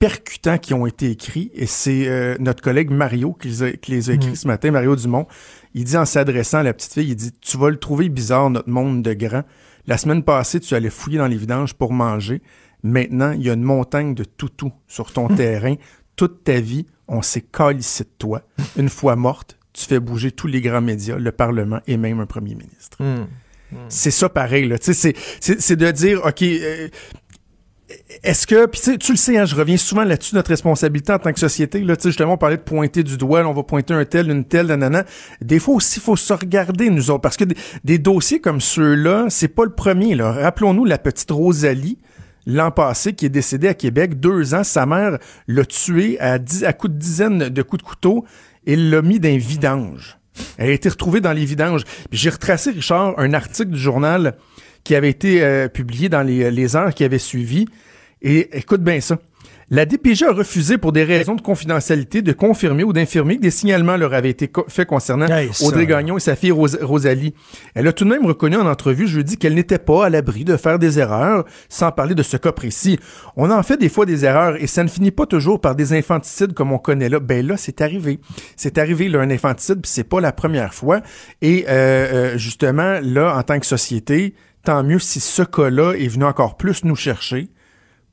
percutants qui ont été écrits, et c'est euh, notre collègue Mario qui les a, qui les a écrits ce matin, Mario Dumont. Il dit en s'adressant à la petite fille, il dit « Tu vas le trouver bizarre, notre monde de grand. La semaine passée, tu allais fouiller dans les vidanges pour manger. Maintenant, il y a une montagne de toutous sur ton terrain. Toute ta vie, on s'est calissé de toi. Une fois morte, tu fais bouger tous les grands médias, le Parlement et même un premier ministre. Hmm. C'est ça pareil, là. Tu sais, c'est- c'est c'est de dire, OK, euh, est-ce que, puis tu le sais, hein, je reviens souvent là-dessus, notre responsabilité en tant que société, là, tu justement, on parlait de pointer du doigt, là, on va pointer un tel, une telle, nanana. Des fois aussi, il faut se regarder, nous autres, parce que des, dossiers comme ceux-là, c'est pas le premier, là. Rappelons-nous la petite Rosalie, l'an passé, qui est décédée à Québec, deux ans, sa mère l'a tué à, à coups de dizaines de coups de couteau et l'a mis dans un vidange. Elle a été retrouvée dans les vidanges. J'ai retracé, Richard, un article du journal qui avait été euh, publié dans les, les heures qui avaient suivi. Et écoute bien ça. La DPJ a refusé pour des raisons de confidentialité de confirmer ou d'infirmer que des signalements leur avaient été co- faits concernant Hey. Audrey Gagnon et sa fille Ros- Rosalie. Elle a tout de même reconnu en entrevue, je lui dis qu'elle n'était pas à l'abri de faire des erreurs, sans parler de ce cas précis. On en fait des fois des erreurs et ça ne finit pas toujours par des infanticides comme on connaît là. Ben là, c'est arrivé. C'est arrivé là un infanticide, puis c'est pas la première fois. Et euh, euh, justement, là, en tant que société, tant mieux si ce cas-là est venu encore plus nous chercher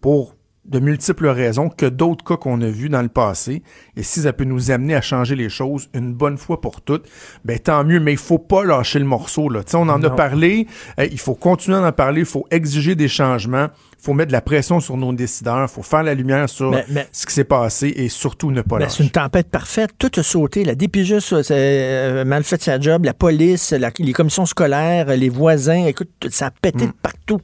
pour de multiples raisons que d'autres cas qu'on a vus dans le passé. Et si ça peut nous amener à changer les choses une bonne fois pour toutes, ben tant mieux. Mais il faut pas lâcher le morceau. Là. On en a parlé. euh, il faut continuer d'en parler. Il faut exiger des changements. Il faut mettre de la pression sur nos décideurs. Il faut faire la lumière sur Mais- mais- ce qui s'est passé et surtout ne pas Ben, c'est une tempête parfaite. Tout a sauté. La DPJ a euh, mal fait sa job. La police, la- les commissions scolaires, les voisins. Écoute, tout- ça a pété Mm. de partout.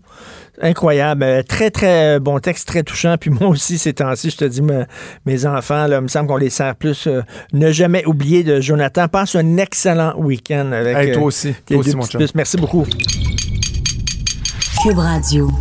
Incroyable. Euh, Très, très bon texte, très touchant. Puis moi aussi, ces temps-ci, je te dis, me- mes enfants, là, il me semble qu'on les sert plus. euh, ne jamais oublier de Jonathan. Passe un excellent week-end avec Hey, toi euh, aussi. Toi aussi, mon chum. Merci beaucoup. Cube Radio.